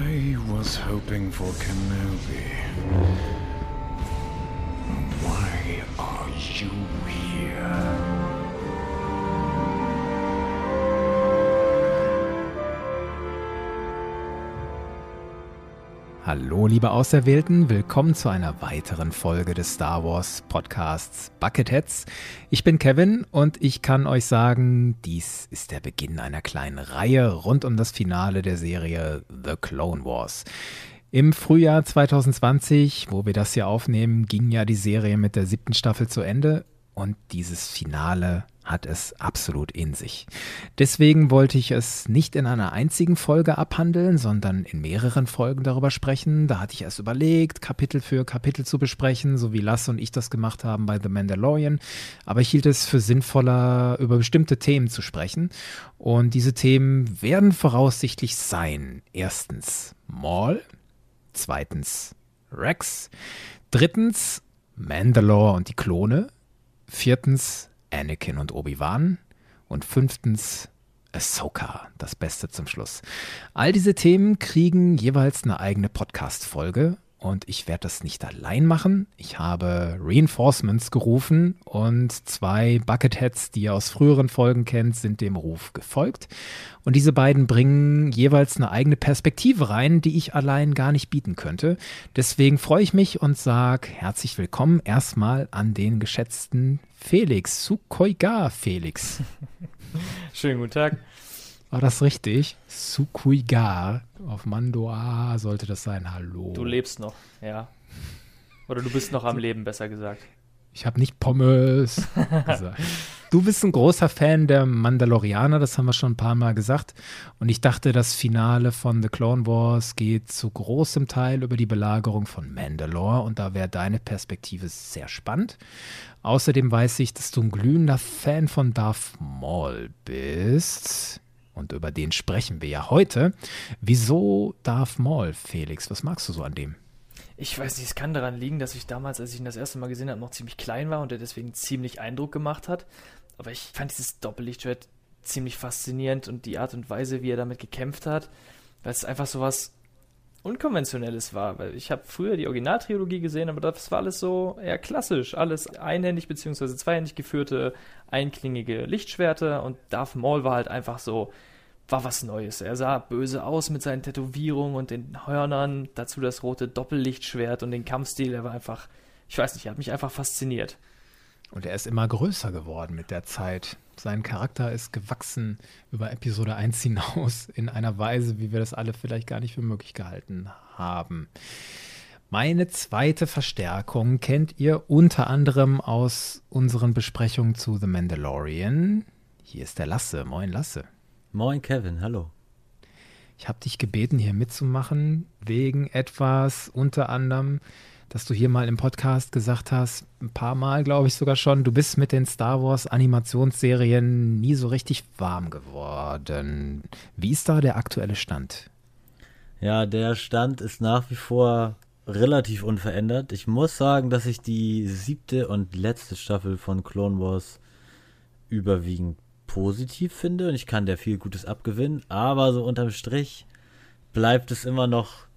I was hoping for Kenobi. Why are you here? Hallo, liebe Auserwählten, willkommen zu einer weiteren Folge des Star Wars Podcasts Bucketheads. Ich bin Kevin und ich kann euch sagen, dies ist der Beginn einer kleinen Reihe rund um das Finale der Serie The Clone Wars. Im Frühjahr 2020, wo wir das hier aufnehmen, ging ja die Serie mit der siebten Staffel zu Ende und dieses Finale hat es absolut in sich. Deswegen wollte ich es nicht in einer einzigen Folge abhandeln, sondern in mehreren Folgen darüber sprechen. Da hatte ich erst überlegt, Kapitel für Kapitel zu besprechen, so wie Lasse und ich das gemacht haben bei The Mandalorian. Aber ich hielt es für sinnvoller, über bestimmte Themen zu sprechen. Und diese Themen werden voraussichtlich sein. Erstens Maul. Zweitens Rex. Drittens Mandalore und die Klone. Viertens Anakin und Obi-Wan. Und fünftens Ahsoka, das Beste zum Schluss. All diese Themen kriegen jeweils eine eigene Podcast-Folge und ich werde das nicht allein machen. Ich habe Reinforcements gerufen und zwei Bucketheads, die ihr aus früheren Folgen kennt, sind dem Ruf gefolgt. Und diese beiden bringen jeweils eine eigene Perspektive rein, die ich allein gar nicht bieten könnte. Deswegen freue ich mich und sage herzlich willkommen erstmal an den geschätzten Felix, Sukoiga Felix. Schönen guten Tag. War das richtig? Sukuigar. Auf Mandoa sollte das sein. Hallo. Du lebst noch, ja. Oder du bist noch am Leben, besser gesagt. Ich habe nicht Pommes gesagt. Du bist ein großer Fan der Mandalorianer, das haben wir schon ein paar Mal gesagt. Und ich dachte, das Finale von The Clone Wars geht zu großem Teil über die Belagerung von Mandalore. Und da wäre deine Perspektive sehr spannend. Außerdem weiß ich, dass du ein glühender Fan von Darth Maul bist. Und über den sprechen wir ja heute. Wieso Darth Maul, Felix? Was magst du so an dem? Ich weiß nicht, es kann daran liegen, dass ich damals, als ich ihn das erste Mal gesehen habe, noch ziemlich klein war und er deswegen ziemlich Eindruck gemacht hat. Aber ich fand dieses Doppellichtschwert ziemlich faszinierend und die Art und Weise, wie er damit gekämpft hat, weil es einfach so was Unkonventionelles war. Weil ich habe früher die Originaltrilogie gesehen, aber das war alles so eher klassisch. Alles einhändig bzw. zweihändig geführte, einklingige Lichtschwerter und Darth Maul war halt einfach so war was Neues. Er sah böse aus mit seinen Tätowierungen und den Hörnern, dazu das rote Doppellichtschwert und den Kampfstil. Er war einfach, ich weiß nicht, er hat mich einfach fasziniert. Und er ist immer größer geworden mit der Zeit. Sein Charakter ist gewachsen über Episode 1 hinaus in einer Weise, wie wir das alle vielleicht gar nicht für möglich gehalten haben. Meine zweite Verstärkung kennt ihr unter anderem aus unseren Besprechungen zu The Mandalorian. Hier ist der Lasse. Moin, Lasse. Moin Kevin, hallo. Ich habe dich gebeten, hier mitzumachen, wegen etwas unter anderem, dass du hier mal im Podcast gesagt hast, ein paar Mal glaube ich sogar schon, du bist mit den Star Wars Animationsserien nie so richtig warm geworden. Wie ist da der aktuelle Stand? Ja, der Stand ist nach wie vor relativ unverändert. Ich muss sagen, dass ich die siebte und letzte Staffel von Clone Wars überwiegend positiv finde und ich kann der viel Gutes abgewinnen, aber so unterm Strich bleibt es immer noch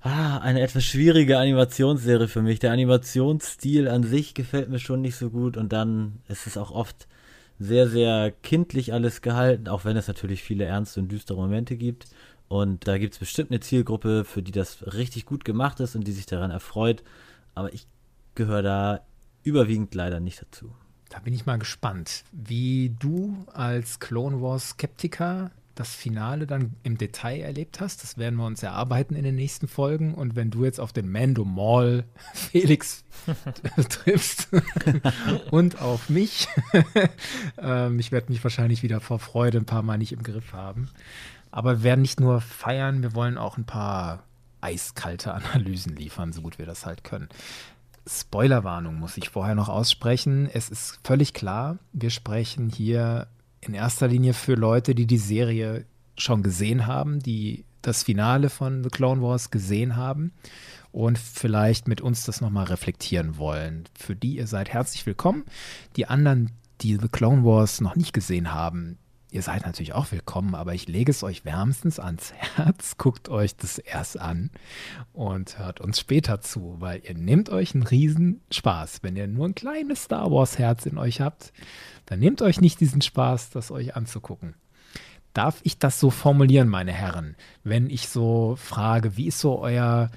ah, eine etwas schwierige Animationsserie für mich. Der Animationsstil an sich gefällt mir schon nicht so gut und dann ist es auch oft sehr, sehr kindlich alles gehalten, auch wenn es natürlich viele ernste und düstere Momente gibt. Und da gibt es bestimmt eine Zielgruppe, für die das richtig gut gemacht ist und die sich daran erfreut. Aber ich gehöre da überwiegend leider nicht dazu. Da bin ich mal gespannt, wie du als Clone Wars Skeptiker das Finale dann im Detail erlebt hast. Das werden wir uns erarbeiten in den nächsten Folgen. Und wenn du jetzt auf den Mando Mall Felix triffst und auf mich, ähm, ich werde mich wahrscheinlich wieder vor Freude ein paar Mal nicht im Griff haben. Aber wir werden nicht nur feiern, wir wollen auch ein paar eiskalte Analysen liefern, so gut wir das halt können. Spoilerwarnung muss ich vorher noch aussprechen. Es ist völlig klar, wir sprechen hier in erster Linie für Leute, die die Serie schon gesehen haben, die das Finale von The Clone Wars gesehen haben und vielleicht mit uns das nochmal reflektieren wollen. Für die ihr seid herzlich willkommen. Die anderen, die The Clone Wars noch nicht gesehen haben, ihr seid natürlich auch willkommen, aber ich lege es euch wärmstens ans Herz. Guckt euch das erst an und hört uns später zu, weil ihr nehmt euch einen riesen Spaß. Wenn ihr nur ein kleines Star Wars Herz in euch habt, dann nehmt euch nicht diesen Spaß, das euch anzugucken. Darf ich das so formulieren, meine Herren, wenn ich so frage, wie ist so euer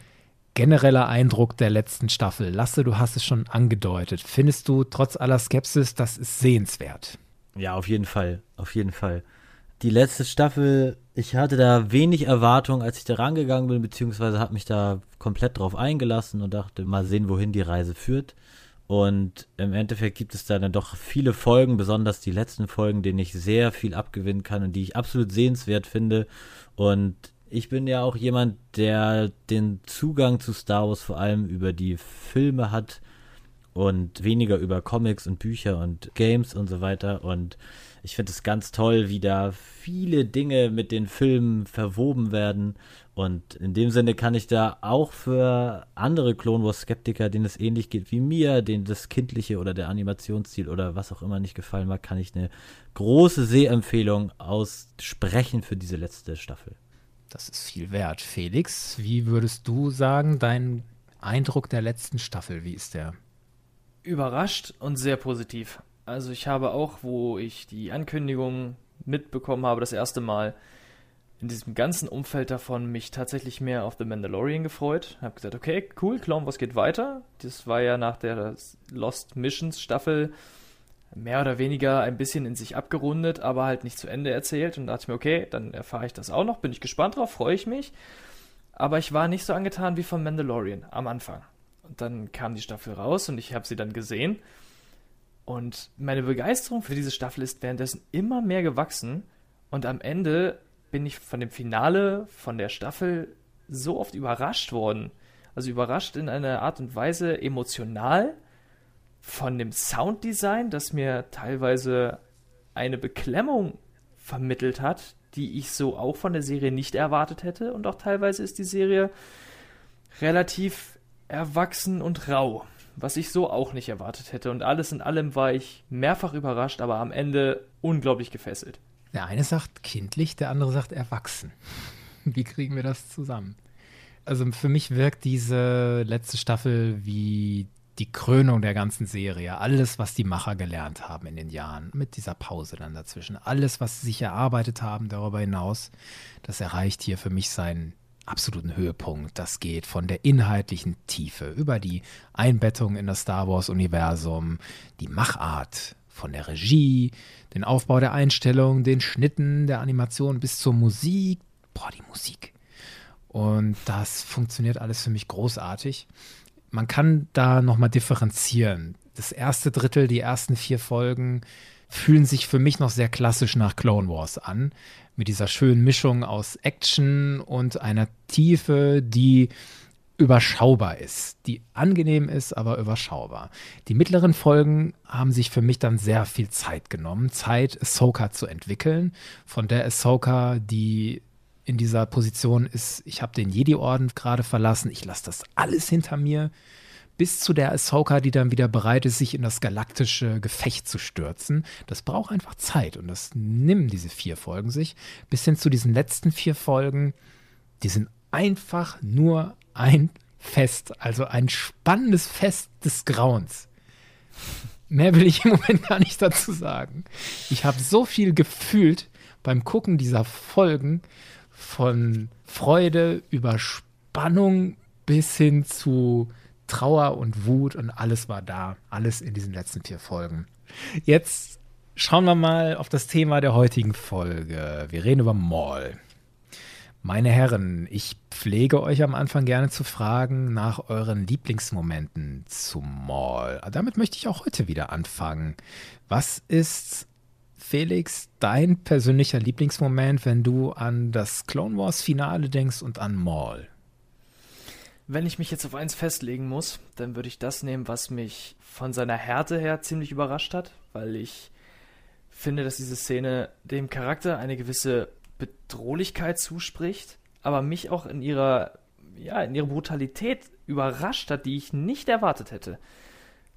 genereller Eindruck der letzten Staffel? Lasse, du hast es schon angedeutet. Findest du trotz aller Skepsis, das ist sehenswert? Ja, auf jeden Fall. Auf jeden Fall. Die letzte Staffel, ich hatte da wenig Erwartung, als ich da rangegangen bin, beziehungsweise habe mich da komplett drauf eingelassen und dachte, mal sehen, wohin die Reise führt. Und im Endeffekt gibt es da dann doch viele Folgen, besonders die letzten Folgen, denen ich sehr viel abgewinnen kann und die ich absolut sehenswert finde. Und ich bin ja auch jemand, der den Zugang zu Star Wars vor allem über die Filme hat und weniger über Comics und Bücher und Games und so weiter. Und ich finde es ganz toll, wie da viele Dinge mit den Filmen verwoben werden. Und in dem Sinne kann ich da auch für andere Clone Wars Skeptiker, denen es ähnlich geht wie mir, denen das kindliche oder der Animationsstil oder was auch immer nicht gefallen mag, kann ich eine große Sehempfehlung aussprechen für diese letzte Staffel. Das ist viel wert. Felix, wie würdest du sagen, dein Eindruck der letzten Staffel, wie ist der? Überrascht und sehr positiv. Also ich habe auch, wo ich die Ankündigung mitbekommen habe, das erste Mal in diesem ganzen Umfeld davon mich tatsächlich mehr auf The Mandalorian gefreut. Habe gesagt, okay, cool, Clown, was geht weiter? Das war ja nach der Lost Missions Staffel mehr oder weniger ein bisschen in sich abgerundet, aber halt nicht zu Ende erzählt. Und dachte ich mir, okay, dann erfahre ich das auch noch, bin ich gespannt drauf, freue ich mich. Aber ich war nicht so angetan wie von Mandalorian am Anfang. Und dann kam die Staffel raus und ich habe sie dann gesehen. Und meine Begeisterung für diese Staffel ist währenddessen immer mehr gewachsen. Und am Ende bin ich von dem Finale, von der Staffel so oft überrascht worden. Also überrascht in einer Art und Weise emotional von dem Sounddesign, das mir teilweise eine Beklemmung vermittelt hat, die ich so auch von der Serie nicht erwartet hätte. Und auch teilweise ist die Serie relativ erwachsen und rau, was ich so auch nicht erwartet hätte. Und alles in allem war ich mehrfach überrascht, aber am Ende unglaublich gefesselt. Der eine sagt kindlich, der andere sagt erwachsen. Wie kriegen wir das zusammen? Also für mich wirkt diese letzte Staffel wie die Krönung der ganzen Serie. Alles, was die Macher gelernt haben in den Jahren, mit dieser Pause dann dazwischen. Alles, was sie sich erarbeitet haben darüber hinaus, das erreicht hier für mich seinen absoluten Höhepunkt. Das geht von der inhaltlichen Tiefe über die Einbettung in das Star Wars-Universum, die Machart von der Regie, den Aufbau der Einstellung, den Schnitten, der Animation bis zur Musik. Boah, die Musik. Und das funktioniert alles für mich großartig. Man kann da nochmal differenzieren. Das erste Drittel, die ersten vier Folgen fühlen sich für mich noch sehr klassisch nach Clone Wars an. Mit dieser schönen Mischung aus Action und einer Tiefe, die überschaubar ist, die angenehm ist, aber überschaubar. Die mittleren Folgen haben sich für mich dann sehr viel Zeit genommen, Zeit, Ahsoka zu entwickeln, von der Ahsoka, die in dieser Position ist, ich habe den Jedi-Orden gerade verlassen, ich lasse das alles hinter mir, bis zu der Ahsoka, die dann wieder bereit ist, sich in das galaktische Gefecht zu stürzen. Das braucht einfach Zeit und das nehmen diese vier Folgen sich. Bis hin zu diesen letzten vier Folgen, die sind einfach nur ein Fest, also ein spannendes Fest des Grauens. Mehr will ich im Moment gar nicht dazu sagen. Ich habe so viel gefühlt beim Gucken dieser Folgen von Freude über Spannung bis hin zu Trauer und Wut und alles war da. Alles in diesen letzten vier Folgen. Jetzt schauen wir mal auf das Thema der heutigen Folge. Wir reden über Maul. Meine Herren, ich pflege euch am Anfang gerne zu fragen nach euren Lieblingsmomenten zum Maul. Damit möchte ich auch heute wieder anfangen. Was ist, Felix, dein persönlicher Lieblingsmoment, wenn du an das Clone Wars Finale denkst und an Maul? Wenn ich mich jetzt auf eins festlegen muss, dann würde ich das nehmen, was mich von seiner Härte her ziemlich überrascht hat, weil ich finde, dass diese Szene dem Charakter eine gewisse Bedrohlichkeit zuspricht, aber mich auch in ihrer, ja, in ihrer Brutalität überrascht hat, die ich nicht erwartet hätte.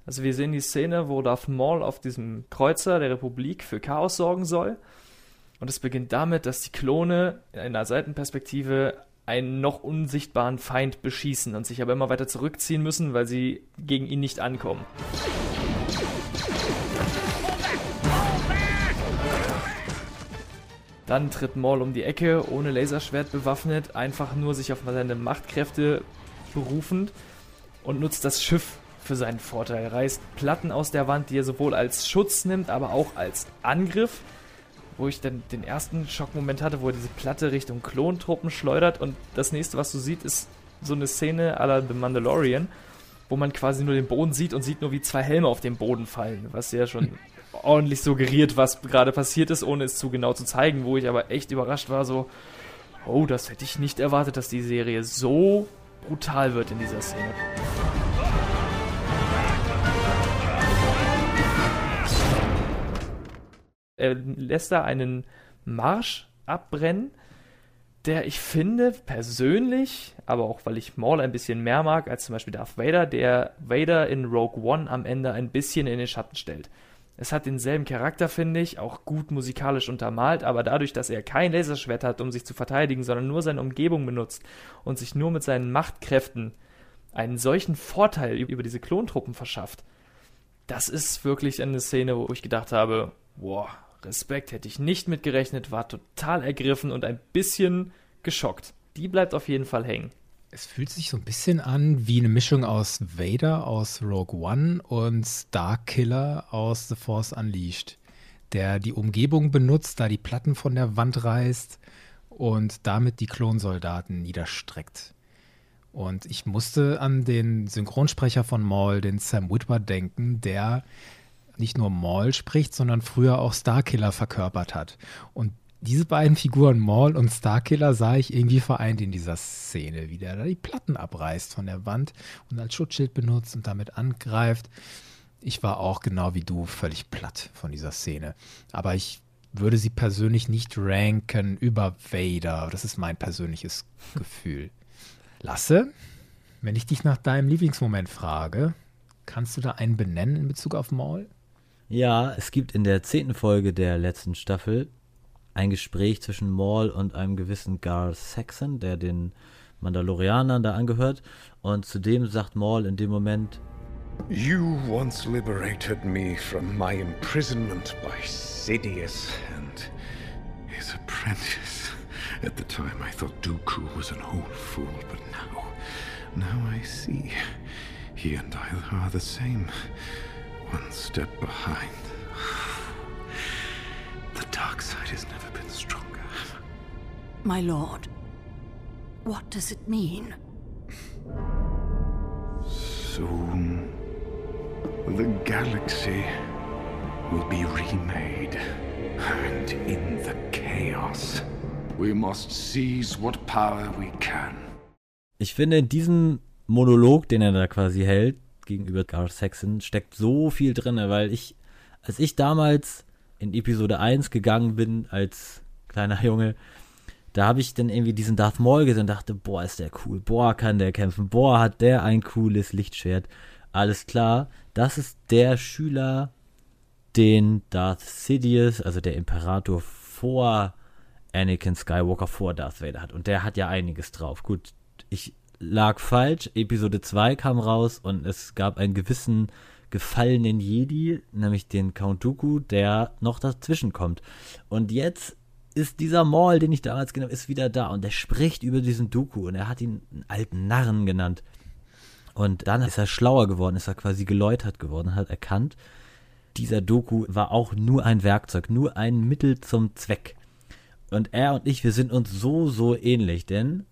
Also wir sehen die Szene, wo Darth Maul auf diesem Kreuzer der Republik für Chaos sorgen soll Und es beginnt damit, dass die Klone in einer Seitenperspektive einen noch unsichtbaren Feind beschießen und sich aber immer weiter zurückziehen müssen, weil sie gegen ihn nicht ankommen. Dann tritt Maul um die Ecke, ohne Laserschwert bewaffnet, einfach nur sich auf seine Machtkräfte berufend und nutzt das Schiff für seinen Vorteil. Reißt Platten aus der Wand, die er sowohl als Schutz nimmt, aber auch als Angriff. Wo ich dann den ersten Schockmoment hatte, wo er diese Platte Richtung Klontruppen schleudert und das nächste, was du siehst, ist so eine Szene à la The Mandalorian, wo man quasi nur den Boden sieht und sieht nur, wie zwei Helme auf den Boden fallen, was ja schon ordentlich suggeriert, was gerade passiert ist, ohne es zu genau zu zeigen, wo ich aber echt überrascht war, so, oh, das hätte ich nicht erwartet, dass die Serie so brutal wird in dieser Szene. Er lässt da einen Marsch abbrennen, der ich finde persönlich, aber auch weil ich Maul ein bisschen mehr mag als zum Beispiel Darth Vader, der Vader in Rogue One am Ende ein bisschen in den Schatten stellt. Es hat denselben Charakter, finde ich, auch gut musikalisch untermalt, aber dadurch, dass er kein Laserschwert hat, um sich zu verteidigen, sondern nur seine Umgebung benutzt und sich nur mit seinen Machtkräften einen solchen Vorteil über diese Klontruppen verschafft, das ist wirklich eine Szene, wo ich gedacht habe, boah, Respekt, hätte ich nicht mitgerechnet, war total ergriffen und ein bisschen geschockt. Die bleibt auf jeden Fall hängen. Es fühlt sich so ein bisschen an wie eine Mischung aus Vader aus Rogue One und Starkiller aus The Force Unleashed, der die Umgebung benutzt, da die Platten von der Wand reißt und damit die Klonsoldaten niederstreckt. Und ich musste an den Synchronsprecher von Maul, den Sam Witwer, denken, der nicht nur Maul spricht, sondern früher auch Starkiller verkörpert hat. Und diese beiden Figuren, Maul und Starkiller, sah ich irgendwie vereint in dieser Szene, wie der da die Platten abreißt von der Wand und als Schutzschild benutzt und damit angreift. Ich war auch genau wie du völlig platt von dieser Szene. Aber ich würde sie persönlich nicht ranken über Vader. Das ist mein persönliches Gefühl. Lasse, wenn ich dich nach deinem Lieblingsmoment frage, kannst du da einen benennen in Bezug auf Maul? Ja, es gibt in der zehnten Folge der letzten Staffel ein Gespräch zwischen Maul und einem gewissen Gar Saxon, der den Mandalorianern da angehört. Und zudem sagt Maul in dem Moment: You once liberated me from my imprisonment by Sidious and his apprentice. At the time, I thought Dooku was an old fool, but now, now I see. He and I are the same. One step behind. The dark side has never been stronger. My lord, what does it mean? Soon, the galaxy will be remade. And in the chaos, we must seize what power we can. Ich finde, in diesem Monolog, den er da quasi hält, gegenüber Gar Saxon, steckt so viel drin, weil ich, als ich damals in Episode 1 gegangen bin, als kleiner Junge, da habe ich dann irgendwie diesen Darth Maul gesehen und dachte, boah, ist der cool, boah, kann der kämpfen, boah, hat der ein cooles Lichtschwert. Alles klar, das ist der Schüler, den Darth Sidious, also der Imperator vor Anakin Skywalker vor Darth Vader hat. Und der hat ja einiges drauf. Gut, ich lag falsch. Episode 2 kam raus und es gab einen gewissen gefallenen Jedi, nämlich den Count Dooku, der noch dazwischen kommt. Und jetzt ist dieser Maul, den ich damals habe, ist wieder da und der spricht über diesen Dooku und er hat ihn einen alten Narren genannt. Und dann ist er schlauer geworden, ist er quasi geläutert geworden, hat erkannt, dieser Doku war auch nur ein Werkzeug, nur ein Mittel zum Zweck. Und er und ich, wir sind uns so, so ähnlich, denn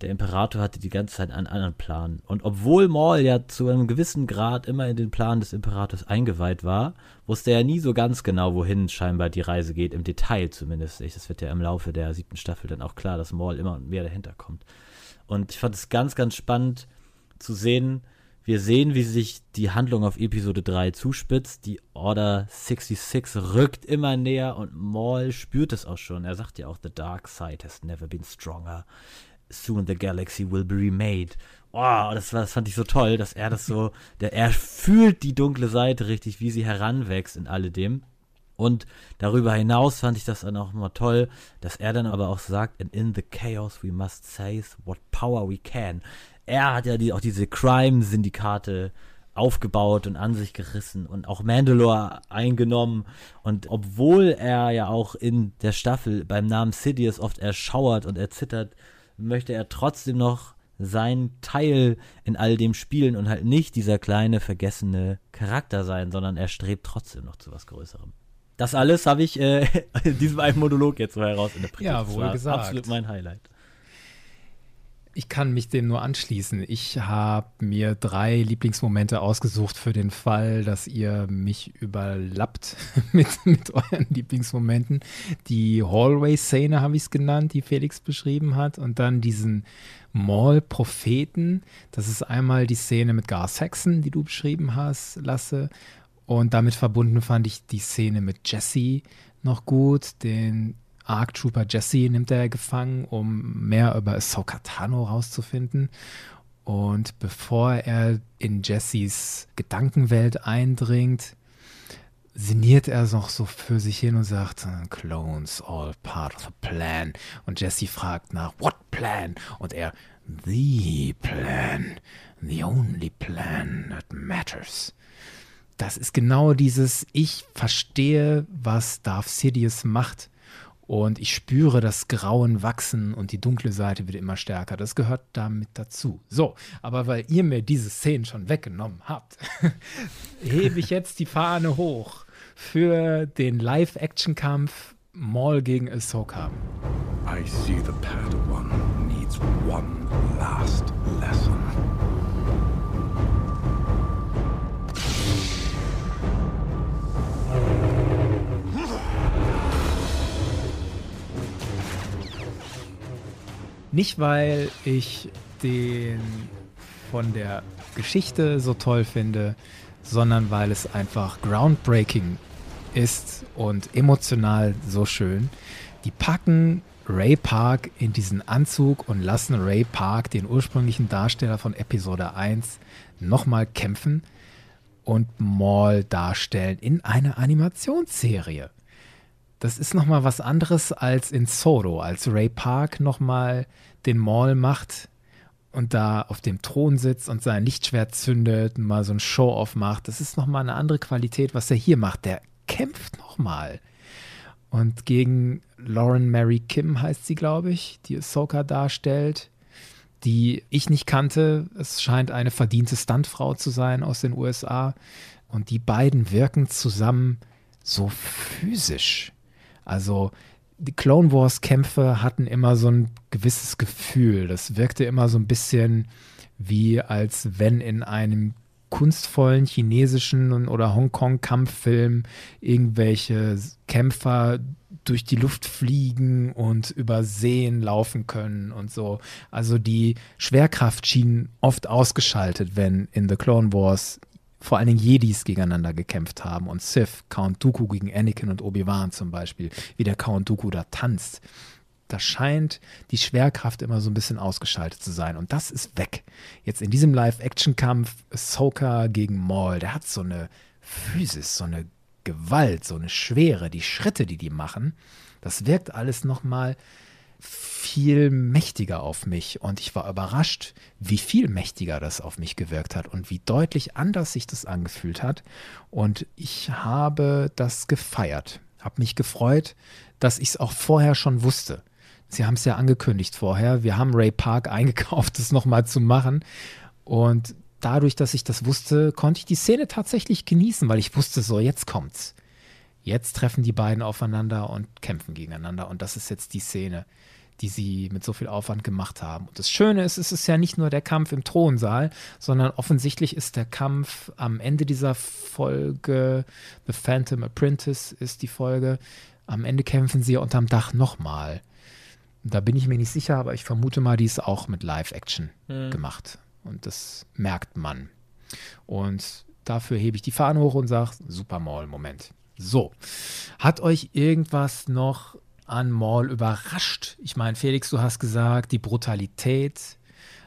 der Imperator hatte die ganze Zeit einen anderen Plan. Und obwohl Maul ja zu einem gewissen Grad immer in den Plan des Imperators eingeweiht war, wusste er nie so ganz genau, wohin scheinbar die Reise geht, im Detail zumindest. Das wird ja im Laufe der siebten Staffel dann auch klar, dass Maul immer mehr dahinter kommt. Und ich fand es ganz, ganz spannend zu sehen, wir sehen, wie sich die Handlung auf Episode 3 zuspitzt. Die Order 66 rückt immer näher und Maul spürt es auch schon. Er sagt ja auch, The Dark Side has never been stronger soon the galaxy will be remade. Oh, das, das fand ich so toll, dass er das so, der, er fühlt die dunkle Seite richtig, wie sie heranwächst in alledem. Und darüber hinaus fand ich das dann auch immer toll, dass er dann aber auch sagt, and in the chaos we must seize what power we can. Er hat ja die, auch diese Crime-Syndikate aufgebaut und an sich gerissen und auch Mandalore eingenommen. Und obwohl er ja auch in der Staffel beim Namen Sidious oft erschauert und erzittert, möchte er trotzdem noch sein Teil in all dem spielen und halt nicht dieser kleine vergessene Charakter sein, sondern er strebt trotzdem noch zu was Größerem. Das alles habe ich äh, in diesem einen Monolog jetzt so heraus interpretiert. Ja, wohl gesagt. Absolut mein Highlight. Ich kann mich dem nur anschließen. Ich habe mir drei Lieblingsmomente ausgesucht für den Fall, dass ihr mich überlappt mit, mit euren Lieblingsmomenten. Die Hallway-Szene habe ich es genannt, die Felix beschrieben hat. Und dann diesen Mall-Propheten. Das ist einmal die Szene mit Gar Saxon, die du beschrieben hast, Lasse. Und damit verbunden fand ich die Szene mit Jesse noch gut, den Arc Trooper Jesse nimmt er gefangen, um mehr über Ahsoka Tano rauszufinden. Und bevor er in Jessys Gedankenwelt eindringt, sinniert er noch so für sich hin und sagt, Clones, all part of the plan. Und Jesse fragt nach, what plan? Und er, the plan, the only plan that matters. Das ist genau dieses, ich verstehe, was Darth Sidious macht und ich spüre das Grauen wachsen und die dunkle Seite wird immer stärker. Das gehört damit dazu. So, aber weil ihr mir diese Szenen schon weggenommen habt, hebe ich jetzt die Fahne hoch für den Live-Action-Kampf Maul gegen Ahsoka. I see the Padawan needs one last lesson. Nicht, weil ich den von der Geschichte so toll finde, sondern weil es einfach groundbreaking ist und emotional so schön. Die packen Ray Park in diesen Anzug und lassen Ray Park, den ursprünglichen Darsteller von Episode 1, nochmal kämpfen und Maul darstellen in einer Animationsserie. Das ist nochmal was anderes als in Solo, als Ray Park nochmal den Maul macht und da auf dem Thron sitzt und sein Lichtschwert zündet und mal so ein Show-Off macht. Das ist nochmal eine andere Qualität, was er hier macht. Der kämpft nochmal. Und gegen Lauren Mary Kim heißt sie, glaube ich, die Ahsoka darstellt, die ich nicht kannte. Es scheint eine verdiente Stuntfrau zu sein aus den USA. Und die beiden wirken zusammen so physisch. Also die Clone Wars Kämpfe hatten immer so ein gewisses Gefühl. Das wirkte immer so ein bisschen wie als wenn in einem kunstvollen chinesischen oder Hongkong-Kampffilm irgendwelche Kämpfer durch die Luft fliegen und über Seen laufen können und so. Also die Schwerkraft schien oft ausgeschaltet, wenn in The Clone Wars vor allen Dingen Jedis gegeneinander gekämpft haben und Sith, Count Dooku gegen Anakin und Obi-Wan zum Beispiel, wie der Count Dooku da tanzt. Da scheint die Schwerkraft immer so ein bisschen ausgeschaltet zu sein. Und das ist weg. Jetzt in diesem Live-Action-Kampf Ahsoka gegen Maul, der hat so eine Physis, so eine Gewalt, so eine Schwere, die Schritte, die die machen, das wirkt alles nochmal viel mächtiger auf mich und ich war überrascht, wie viel mächtiger das auf mich gewirkt hat und wie deutlich anders sich das angefühlt hat. Und ich habe das gefeiert, habe mich gefreut, dass ich es auch vorher schon wusste. Sie haben es ja angekündigt vorher. Wir haben Ray Park eingekauft, das nochmal zu machen. Und dadurch, dass ich das wusste, konnte ich die Szene tatsächlich genießen, weil ich wusste, so, jetzt kommt's. Jetzt treffen die beiden aufeinander und kämpfen gegeneinander. Und das ist jetzt die Szene die sie mit so viel Aufwand gemacht haben. Und das Schöne ist, es ist ja nicht nur der Kampf im Thronsaal, sondern offensichtlich ist der Kampf am Ende dieser Folge, The Phantom Apprentice ist die Folge, am Ende kämpfen sie unterm Dach nochmal. Da bin ich mir nicht sicher, aber ich vermute mal, die ist auch mit Live-Action mhm. gemacht. Und das merkt man. Und dafür hebe ich die Fahne hoch und sage, super Maul, Moment. So, hat euch irgendwas noch an Maul überrascht? Ich meine, Felix, du hast gesagt, die Brutalität,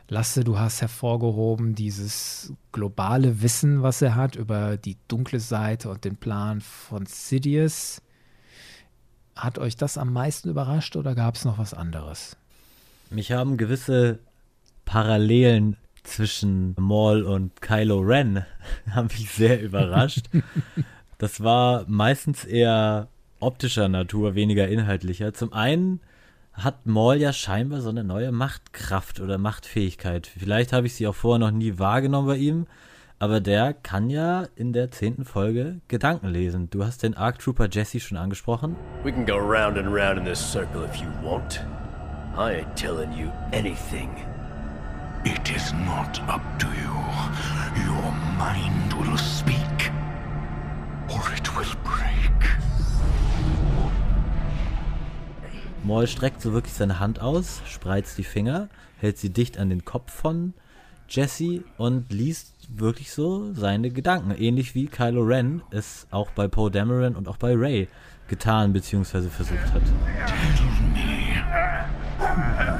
Lasse, du hast hervorgehoben dieses globale Wissen, was er hat über die dunkle Seite und den Plan von Sidious. Hat euch das am meisten überrascht oder gab es noch was anderes? Mich haben gewisse Parallelen zwischen Maul und Kylo Ren haben mich sehr überrascht. das war meistens eher optischer Natur, weniger inhaltlicher. Zum einen hat Maul ja scheinbar so eine neue Machtkraft oder Machtfähigkeit. Vielleicht habe ich sie auch vorher noch nie wahrgenommen bei ihm, aber der kann ja in der zehnten Folge Gedanken lesen. Du hast den Arc Trooper Jesse schon angesprochen. We can go round and round in this circle if you want. I ain't telling you anything. It is not up to you. Your mind will speak, or it will break. Maul streckt so wirklich seine Hand aus, spreizt die Finger, hält sie dicht an den Kopf von Jesse und liest wirklich so seine Gedanken. Ähnlich wie Kylo Ren es auch bei Poe Dameron und auch bei Ray getan bzw. versucht hat. Tell me,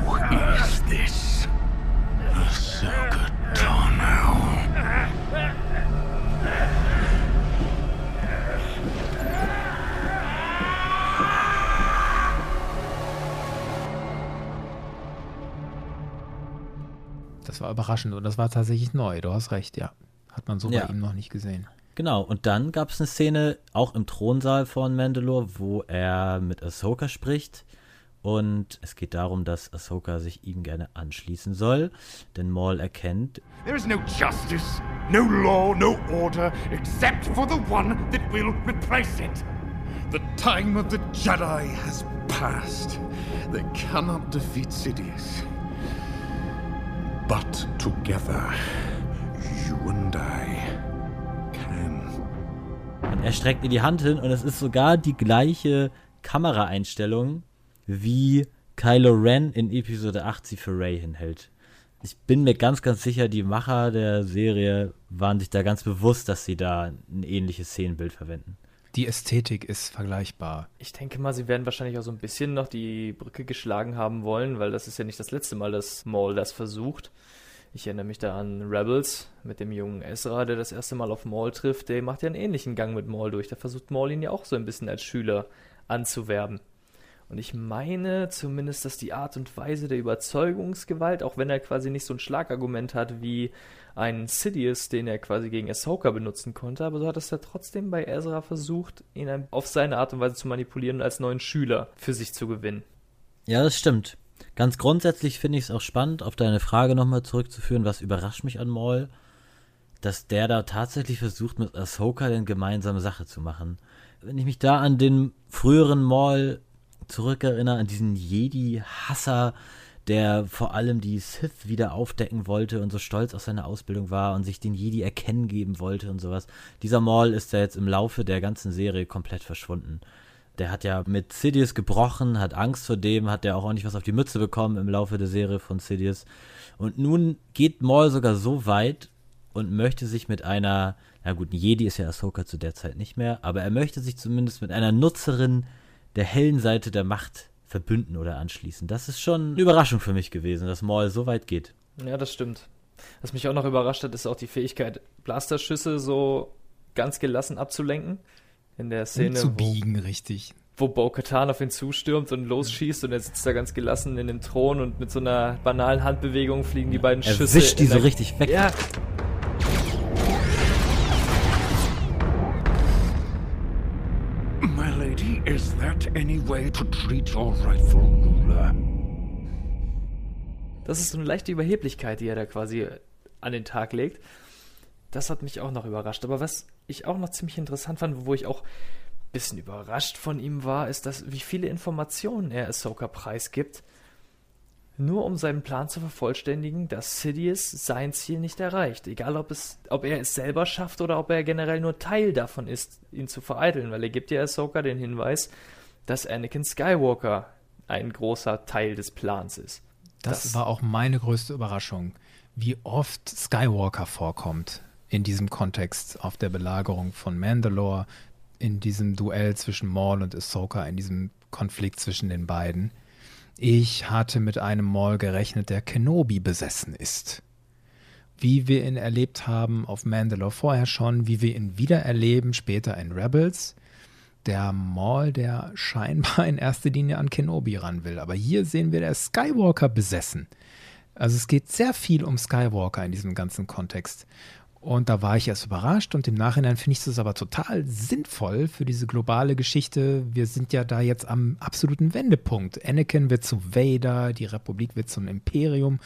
who is this? Ahsoka Tano. Das war überraschend und das war tatsächlich neu. Du hast recht, ja. Hat man so Ja. bei ihm noch nicht gesehen. Genau, und dann gab es eine Szene auch im Thronsaal von Mandalore, wo er mit Ahsoka spricht. Und es geht darum, dass Ahsoka sich ihm gerne anschließen soll, denn Maul erkennt, There is no justice, no law, no order, except for the one that will replace it. The time of the Jedi has passed. They cannot defeat Sidious. But together, you and I can. Und er streckt ihr die Hand hin und es ist sogar die gleiche Kameraeinstellung, wie Kylo Ren in Episode 8 sie für Ray hinhält. Ich bin mir ganz, ganz sicher, die Macher der Serie waren sich da ganz bewusst, dass sie da ein ähnliches Szenenbild verwenden. Die Ästhetik ist vergleichbar. Ich denke mal, sie werden wahrscheinlich auch so ein bisschen noch die Brücke geschlagen haben wollen, weil das ist ja nicht das letzte Mal, dass Maul das versucht. Ich erinnere mich da an Rebels mit dem jungen Ezra, der das erste Mal auf Maul trifft. Der macht ja einen ähnlichen Gang mit Maul durch. Da versucht Maul ihn ja auch so ein bisschen als Schüler anzuwerben. Und ich meine zumindest, dass die Art und Weise der Überzeugungsgewalt, auch wenn er quasi nicht so ein Schlagargument hat wie ein Sidious, den er quasi gegen Ahsoka benutzen konnte, aber so hat es er trotzdem bei Ezra versucht, ihn auf seine Art und Weise zu manipulieren und als neuen Schüler für sich zu gewinnen. Ja, das stimmt. Ganz grundsätzlich finde ich es auch spannend, auf deine Frage nochmal zurückzuführen, was überrascht mich an Maul, dass der da tatsächlich versucht, mit Ahsoka eine gemeinsame Sache zu machen. Wenn ich mich da an den früheren Maul zurückerinnere, an diesen Jedi-Hasser, der vor allem die Sith wieder aufdecken wollte und so stolz auf seine Ausbildung war und sich den Jedi erkennen geben wollte und sowas. Dieser Maul ist ja jetzt im Laufe der ganzen Serie komplett verschwunden. Der hat ja mit Sidious gebrochen, hat Angst vor dem, hat ja auch ordentlich was auf die Mütze bekommen im Laufe der Serie von Sidious. Und nun geht Maul sogar so weit und möchte sich mit einer, na gut, ein Jedi ist ja Ahsoka zu der Zeit nicht mehr, aber er möchte sich zumindest mit einer Nutzerin der hellen Seite der Macht verbünden oder anschließen. Das ist schon eine Überraschung für mich gewesen, dass Maul so weit geht. Ja, das stimmt. Was mich auch noch überrascht hat, ist auch die Fähigkeit, Blasterschüsse so ganz gelassen abzulenken. In der Szene, zu wo, biegen, richtig. wo Bo-Katan auf ihn zustürmt und losschießt und er sitzt da ganz gelassen in dem Thron und mit so einer banalen Handbewegung fliegen die beiden Er Schüsse. wischt die so richtig weg. Ja, any way to treat your rightful ruler? Das ist so eine leichte Überheblichkeit, die er da quasi an den Tag legt. Das hat mich auch noch überrascht. Aber was ich auch noch ziemlich interessant fand, wo ich auch ein bisschen überrascht von ihm war, ist, dass wie viele Informationen er Ahsoka preisgibt, nur um seinen Plan zu vervollständigen, dass Sidious sein Ziel nicht erreicht. Egal, ob, es, ob er es selber schafft oder ob er generell nur Teil davon ist, ihn zu vereiteln, weil er gibt ja Ahsoka den Hinweis, dass Anakin Skywalker ein großer Teil des Plans ist. Das, Das- war auch meine größte Überraschung, wie oft Skywalker vorkommt in diesem Kontext auf der Belagerung von Mandalore, in diesem Duell zwischen Maul und Ahsoka, in diesem Konflikt zwischen den beiden. Ich hatte mit einem Maul gerechnet, der Kenobi besessen ist. Wie wir ihn erlebt haben auf Mandalore vorher schon, wie wir ihn wieder erleben später in Rebels. Der Maul, der scheinbar in erster Linie an Kenobi ran will. Aber hier sehen wir der Skywalker besessen. Also es geht sehr viel um Skywalker in diesem ganzen Kontext. Und da war ich erst überrascht und im Nachhinein finde ich das aber total sinnvoll für diese globale Geschichte. Wir sind ja da jetzt am absoluten Wendepunkt. Anakin wird zu Vader, die Republik wird zum Imperium.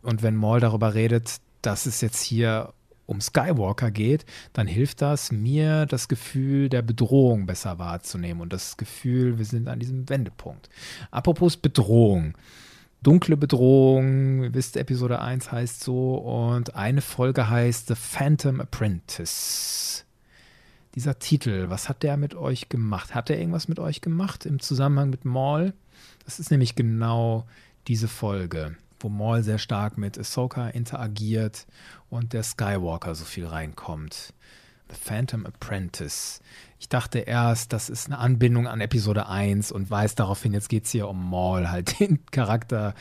Und wenn Maul darüber redet, dass es jetzt hier um Skywalker geht, dann hilft das mir, das Gefühl der Bedrohung besser wahrzunehmen und das Gefühl, wir sind an diesem Wendepunkt. Apropos Bedrohung dunkle Bedrohung. Ihr wisst, Episode 1 heißt so. Und eine Folge heißt The Phantom Apprentice. Dieser Titel, was hat der mit euch gemacht? Hat er irgendwas mit euch gemacht im Zusammenhang mit Maul? Das ist nämlich genau diese Folge, wo Maul sehr stark mit Ahsoka interagiert und der Skywalker so viel reinkommt. The Phantom Apprentice. Ich dachte erst, das ist eine Anbindung an Episode 1 und weiß daraufhin, jetzt geht es hier um Maul, halt den Charakter,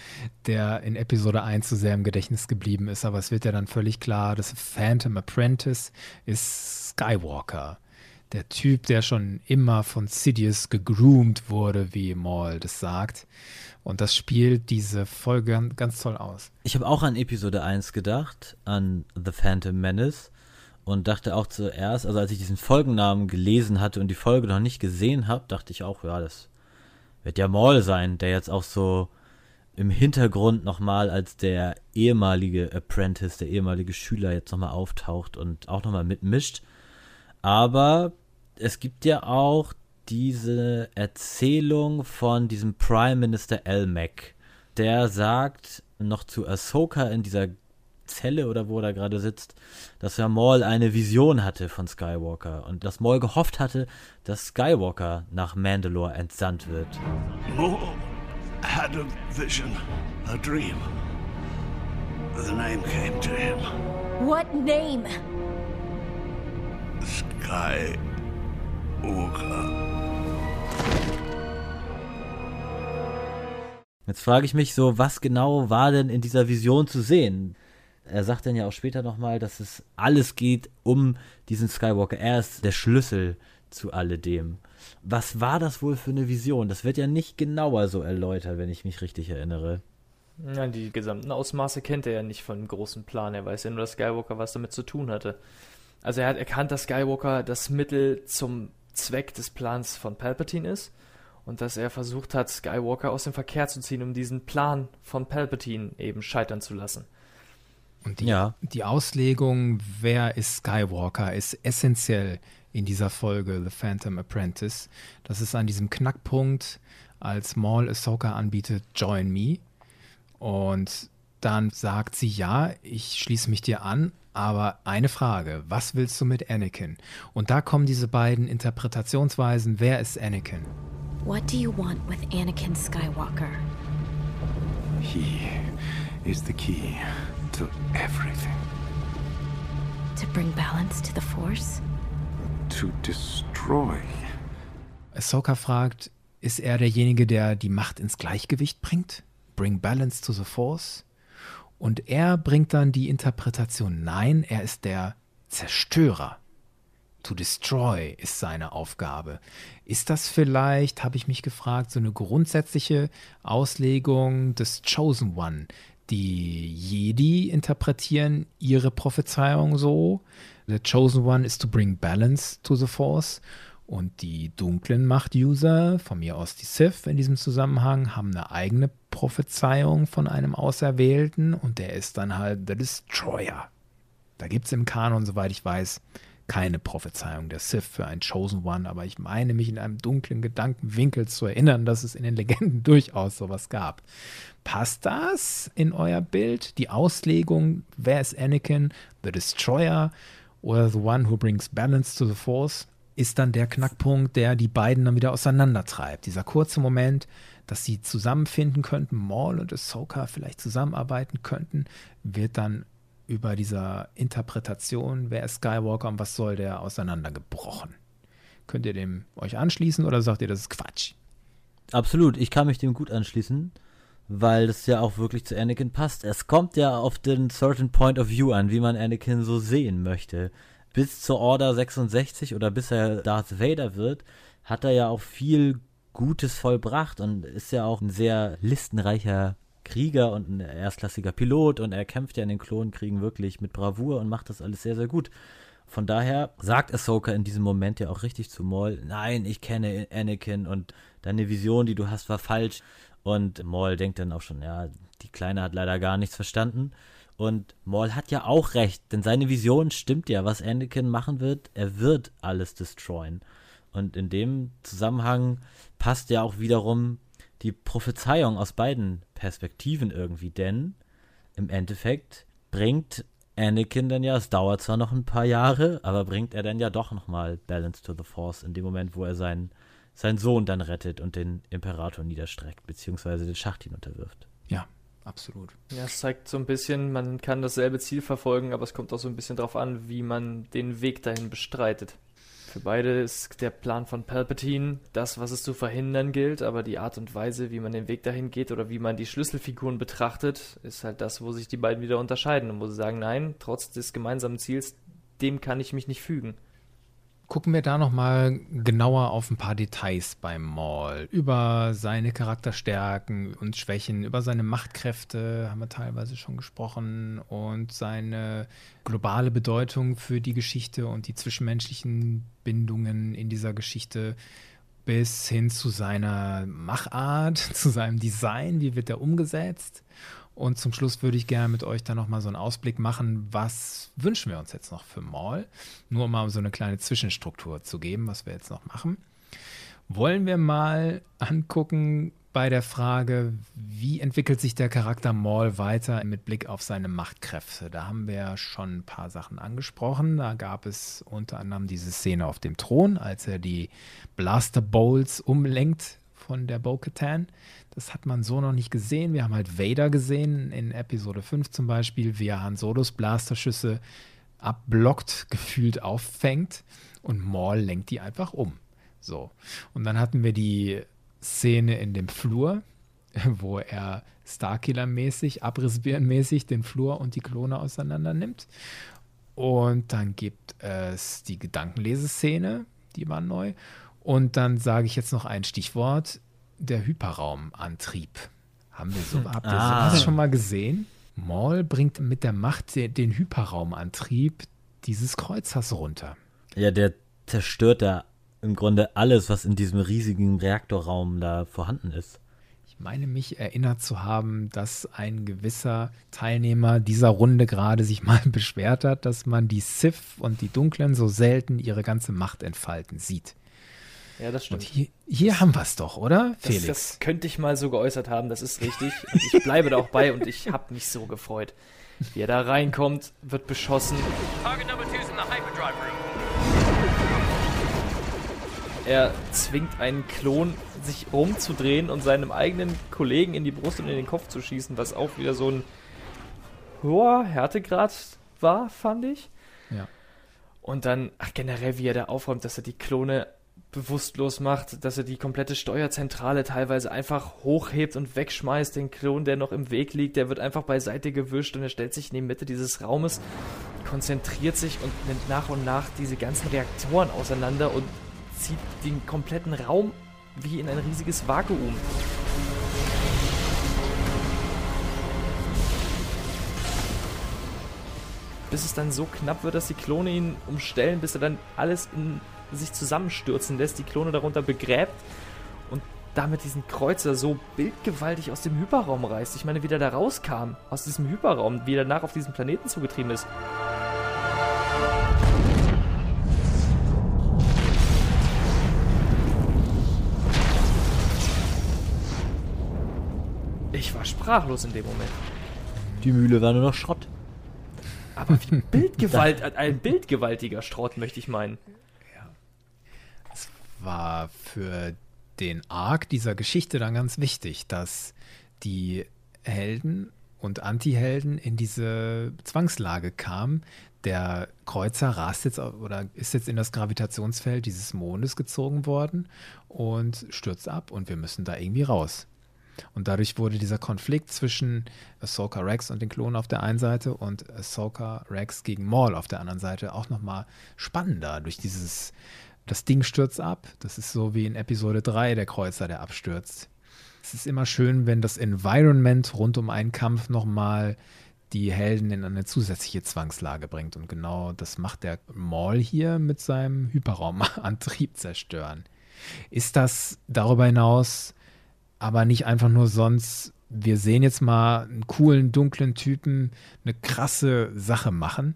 der in Episode 1 so sehr im Gedächtnis geblieben ist. Aber es wird ja dann völlig klar, das Phantom Apprentice ist Skywalker. Der Typ, der schon immer von Sidious gegroomt wurde, wie Maul das sagt. Und das spielt diese Folge ganz toll aus. Ich habe auch an Episode 1 gedacht, an The Phantom Menace und dachte auch zuerst, also als ich diesen Folgennamen gelesen hatte und die Folge noch nicht gesehen habe, dachte ich auch, ja, das wird ja Maul sein, der jetzt auch so im Hintergrund nochmal als der ehemalige Apprentice, der ehemalige Schüler jetzt nochmal auftaucht und auch nochmal mitmischt. Aber es gibt ja auch diese Erzählung von diesem Prime Minister Elmec, der sagt noch zu Ahsoka in dieser Zelle oder wo er gerade sitzt, dass ja Maul eine Vision hatte von Skywalker und dass Maul gehofft hatte, dass Skywalker nach Mandalore entsandt wird. Maul had a vision, a dream. The name came to him. What name? Skywalker. Jetzt frage ich mich so, was genau war denn in dieser Vision zu sehen? er sagt dann ja auch später nochmal, dass es alles geht um diesen Skywalker. Er ist der Schlüssel zu alledem. Was war das wohl für eine Vision? Das wird ja nicht genauer so erläutert, wenn ich mich richtig erinnere. Ja, die gesamten Ausmaße kennt er ja nicht von dem großen Plan. Er weiß ja nur, dass Skywalker was damit zu tun hatte. Also er hat erkannt, dass Skywalker das Mittel zum Zweck des Plans von Palpatine ist und dass er versucht hat, Skywalker aus dem Verkehr zu ziehen, um diesen Plan von Palpatine eben scheitern zu lassen. Und die, ja. die Auslegung, wer ist Skywalker, ist essentiell in dieser Folge The Phantom Apprentice. Das ist an diesem Knackpunkt, als Maul Ahsoka anbietet, Join Me. Und dann sagt sie, ja, ich schließe mich dir an, aber eine Frage, was willst du mit Anakin? Und da kommen diese beiden Interpretationsweisen, wer ist Anakin? What do you want with Anakin Skywalker? He is the key to everything. To bring balance to the Force? To destroy. Ahsoka fragt, ist er derjenige, der die Macht ins Gleichgewicht bringt? Bring balance to the Force? Und er bringt dann die Interpretation, nein, er ist der Zerstörer. To destroy ist seine Aufgabe. Ist das vielleicht, habe ich mich gefragt, so eine grundsätzliche Auslegung des Chosen One, die Jedi interpretieren ihre Prophezeiung so. The Chosen One is to bring balance to the Force. Und die dunklen Macht-User, von mir aus die Sith in diesem Zusammenhang, haben eine eigene Prophezeiung von einem Auserwählten und der ist dann halt der Destroyer. Da gibt es im Kanon, soweit ich weiß, keine Prophezeiung der Sith für ein Chosen One, aber ich meine mich in einem dunklen Gedankenwinkel zu erinnern, dass es in den Legenden durchaus sowas gab. Passt das in euer Bild? Die Auslegung, wer ist Anakin, the Destroyer oder the one who brings balance to the Force, ist dann der Knackpunkt, der die beiden dann wieder auseinandertreibt. Dieser kurze Moment, dass sie zusammenfinden könnten, Maul und Ahsoka vielleicht zusammenarbeiten könnten, wird dann über dieser Interpretation, wer ist Skywalker und was soll der, auseinandergebrochen. Könnt ihr dem euch anschließen oder sagt ihr, das ist Quatsch? Absolut, ich kann mich dem gut anschließen. weil das ja auch wirklich zu Anakin passt. Es kommt ja auf den certain point of view an, wie man Anakin so sehen möchte. Bis zur Order 66 oder bis er Darth Vader wird, hat er ja auch viel Gutes vollbracht und ist ja auch ein sehr listenreicher Krieger und ein erstklassiger Pilot und er kämpft ja in den Klonkriegen wirklich mit Bravour und macht das alles sehr, sehr gut. Von daher sagt Ahsoka in diesem Moment ja auch richtig zu Maul, nein, ich kenne Anakin und deine Vision, die du hast, war falsch. Und Maul denkt dann auch schon, ja, die Kleine hat leider gar nichts verstanden. Und Maul hat ja auch recht, denn seine Vision stimmt ja, was Anakin machen wird. Er wird alles destroyen. Und in dem Zusammenhang passt ja auch wiederum die Prophezeiung aus beiden Perspektiven irgendwie, denn im Endeffekt bringt Anakin dann ja, es dauert zwar noch ein paar Jahre, aber bringt er dann ja doch nochmal Balance to the Force in dem Moment, wo er seinen, seinen Sohn dann rettet und den Imperator niederstreckt, beziehungsweise den Schacht ihn unterwirft. Ja, absolut. Ja, es zeigt so ein bisschen, man kann dasselbe Ziel verfolgen, aber es kommt auch so ein bisschen darauf an, wie man den Weg dahin bestreitet. Für beide ist der Plan von Palpatine das, was es zu verhindern gilt, aber die Art und Weise, wie man den Weg dahin geht oder wie man die Schlüsselfiguren betrachtet, ist halt das, wo sich die beiden wieder unterscheiden und wo sie sagen, nein, trotz des gemeinsamen Ziels, dem kann ich mich nicht fügen gucken wir da nochmal genauer auf ein paar Details beim Maul. Über seine Charakterstärken und Schwächen, über seine Machtkräfte haben wir teilweise schon gesprochen und seine globale Bedeutung für die Geschichte und die zwischenmenschlichen Bindungen in dieser Geschichte bis hin zu seiner Machart, zu seinem Design, wie wird er umgesetzt und zum Schluss würde ich gerne mit euch dann nochmal so einen Ausblick machen, was wünschen wir uns jetzt noch für Mall? Nur um mal so eine kleine Zwischenstruktur zu geben, was wir jetzt noch machen. Wollen wir mal angucken bei der Frage, wie entwickelt sich der Charakter Maul weiter mit Blick auf seine Machtkräfte? Da haben wir schon ein paar Sachen angesprochen. Da gab es unter anderem diese Szene auf dem Thron, als er die Blaster Bowls umlenkt von der Bo-Katan. Das hat man so noch nicht gesehen. Wir haben halt Vader gesehen in Episode 5 zum Beispiel, wie er Han Solos Blasterschüsse abblockt, gefühlt auffängt und Maul lenkt die einfach um. So. Und dann hatten wir die Szene in dem Flur, wo er Starkiller-mäßig, Abrissbirnen-mäßig den Flur und die Klone auseinander nimmt. Und dann gibt es die Gedankenleseszene, die war neu. Und dann sage ich jetzt noch ein Stichwort der Hyperraumantrieb. Haben wir so, habt ihr ah. sowas schon mal gesehen? Maul bringt mit der Macht den Hyperraumantrieb dieses Kreuzers runter. Ja, der zerstört da im Grunde alles, was in diesem riesigen Reaktorraum da vorhanden ist. Ich meine mich erinnert zu haben, dass ein gewisser Teilnehmer dieser Runde gerade sich mal beschwert hat, dass man die Sith und die Dunklen so selten ihre ganze Macht entfalten sieht. Ja, das stimmt. Und hier, hier haben wir es doch, oder, Felix? Das, das, könnte ich mal so geäußert haben, das ist richtig. Und ich bleibe da auch bei und ich habe mich so gefreut. Wie er da reinkommt, wird beschossen. Er zwingt einen Klon, sich rumzudrehen und seinem eigenen Kollegen in die Brust und in den Kopf zu schießen, was auch wieder so ein hoher Härtegrad war, fand ich. Ja. Und dann, ach, generell, wie er da aufräumt, dass er die Klone bewusstlos macht, dass er die komplette Steuerzentrale teilweise einfach hochhebt und wegschmeißt. Den Klon, der noch im Weg liegt, der wird einfach beiseite gewischt und er stellt sich in die Mitte dieses Raumes, konzentriert sich und nimmt nach und nach diese ganzen Reaktoren auseinander und zieht den kompletten Raum wie in ein riesiges Vakuum. Bis es dann so knapp wird, dass die Klone ihn umstellen, bis er dann alles in sich zusammenstürzen lässt, die Klone darunter begräbt und damit diesen Kreuzer so bildgewaltig aus dem Hyperraum reißt. Ich meine, wie der da rauskam, aus diesem Hyperraum, wie er danach auf diesen Planeten zugetrieben ist. Ich war sprachlos in dem Moment. Die Mühle war nur noch Schrott. Aber wie Bildgewalt, ein bildgewaltiger Schrott, möchte ich meinen war für den Arc dieser Geschichte dann ganz wichtig, dass die Helden und Antihelden in diese Zwangslage kamen. Der Kreuzer rast jetzt oder ist jetzt in das Gravitationsfeld dieses Mondes gezogen worden und stürzt ab und wir müssen da irgendwie raus. Und dadurch wurde dieser Konflikt zwischen Ahsoka Rex und den Klonen auf der einen Seite und Ahsoka Rex gegen Maul auf der anderen Seite auch nochmal spannender durch dieses, das Ding stürzt ab. Das ist so wie in Episode 3 der Kreuzer, der abstürzt. Es ist immer schön, wenn das Environment rund um einen Kampf nochmal die Helden in eine zusätzliche Zwangslage bringt. Und genau das macht der Maul hier mit seinem Hyperraumantrieb zerstören. Ist das darüber hinaus aber nicht einfach nur sonst, wir sehen jetzt mal einen coolen, dunklen Typen eine krasse Sache machen?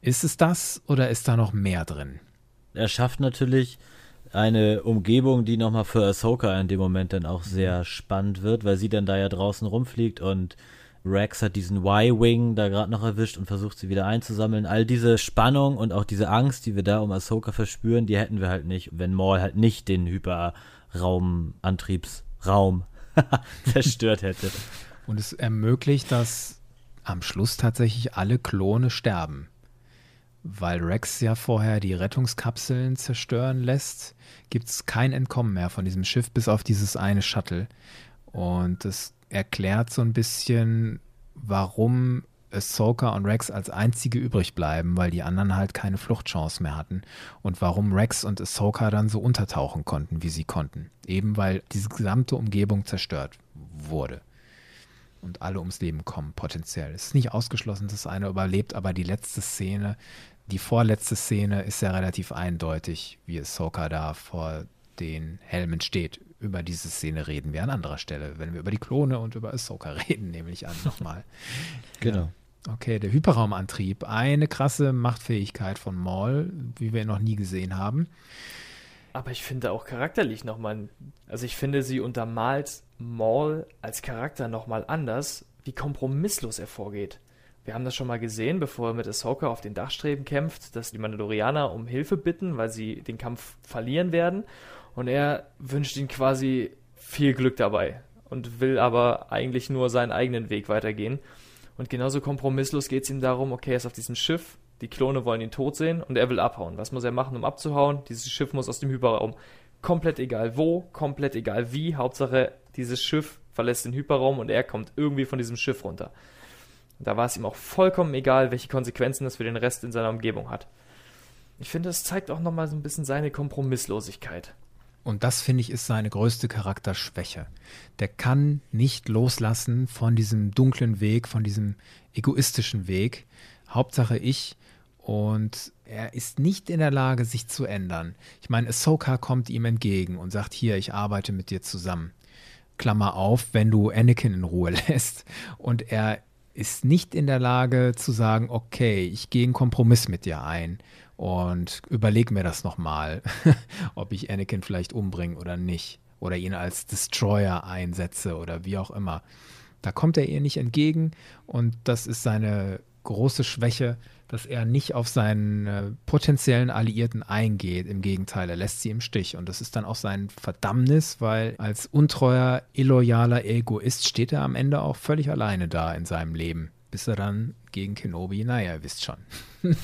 Ist es das oder ist da noch mehr drin? Er schafft natürlich eine Umgebung, die nochmal für Ahsoka in dem Moment dann auch sehr spannend wird, weil sie dann da ja draußen rumfliegt und Rex hat diesen Y-Wing da gerade noch erwischt und versucht sie wieder einzusammeln. All diese Spannung und auch diese Angst, die wir da um Ahsoka verspüren, die hätten wir halt nicht, wenn Maul halt nicht den Hyperraumantriebsraum zerstört hätte. Und es ermöglicht, dass am Schluss tatsächlich alle Klone sterben. Weil Rex ja vorher die Rettungskapseln zerstören lässt, gibt es kein Entkommen mehr von diesem Schiff, bis auf dieses eine Shuttle. Und das erklärt so ein bisschen, warum Ahsoka und Rex als einzige übrig bleiben, weil die anderen halt keine Fluchtchance mehr hatten. Und warum Rex und Ahsoka dann so untertauchen konnten, wie sie konnten. Eben weil diese gesamte Umgebung zerstört wurde. Und alle ums Leben kommen, potenziell. Es ist nicht ausgeschlossen, dass einer überlebt, aber die letzte Szene, die vorletzte Szene ist ja relativ eindeutig, wie Ahsoka da vor den Helmen steht über diese Szene reden wir an anderer Stelle, wenn wir über die Klone und über Ahsoka reden, nämlich an nochmal. genau. Ja. Okay, der Hyperraumantrieb, eine krasse Machtfähigkeit von Maul, wie wir ihn noch nie gesehen haben. Aber ich finde auch charakterlich nochmal, also ich finde, sie untermalt Maul als Charakter nochmal anders, wie kompromisslos er vorgeht. Wir haben das schon mal gesehen, bevor er mit Ahsoka auf den Dachstreben kämpft, dass die Mandalorianer um Hilfe bitten, weil sie den Kampf verlieren werden. Und er wünscht ihnen quasi viel Glück dabei und will aber eigentlich nur seinen eigenen Weg weitergehen. Und genauso kompromisslos geht es ihm darum, okay, er ist auf diesem Schiff, die Klone wollen ihn tot sehen und er will abhauen. Was muss er machen, um abzuhauen? Dieses Schiff muss aus dem Hyperraum. Komplett egal wo, komplett egal wie. Hauptsache, dieses Schiff verlässt den Hyperraum und er kommt irgendwie von diesem Schiff runter. Da war es ihm auch vollkommen egal, welche Konsequenzen das für den Rest in seiner Umgebung hat. Ich finde, das zeigt auch nochmal so ein bisschen seine Kompromisslosigkeit. Und das, finde ich, ist seine größte Charakterschwäche. Der kann nicht loslassen von diesem dunklen Weg, von diesem egoistischen Weg. Hauptsache ich. Und er ist nicht in der Lage, sich zu ändern. Ich meine, Ahsoka kommt ihm entgegen und sagt, hier, ich arbeite mit dir zusammen. Klammer auf, wenn du Anakin in Ruhe lässt. Und er ist nicht in der Lage zu sagen, okay, ich gehe einen Kompromiss mit dir ein und überleg mir das nochmal, ob ich Anakin vielleicht umbringe oder nicht. Oder ihn als Destroyer einsetze oder wie auch immer. Da kommt er ihr nicht entgegen und das ist seine große Schwäche, dass er nicht auf seinen äh, potenziellen Alliierten eingeht. Im Gegenteil, er lässt sie im Stich. Und das ist dann auch sein Verdammnis, weil als untreuer, illoyaler Egoist steht er am Ende auch völlig alleine da in seinem Leben. Bis er dann gegen Kenobi, naja, ihr wisst schon.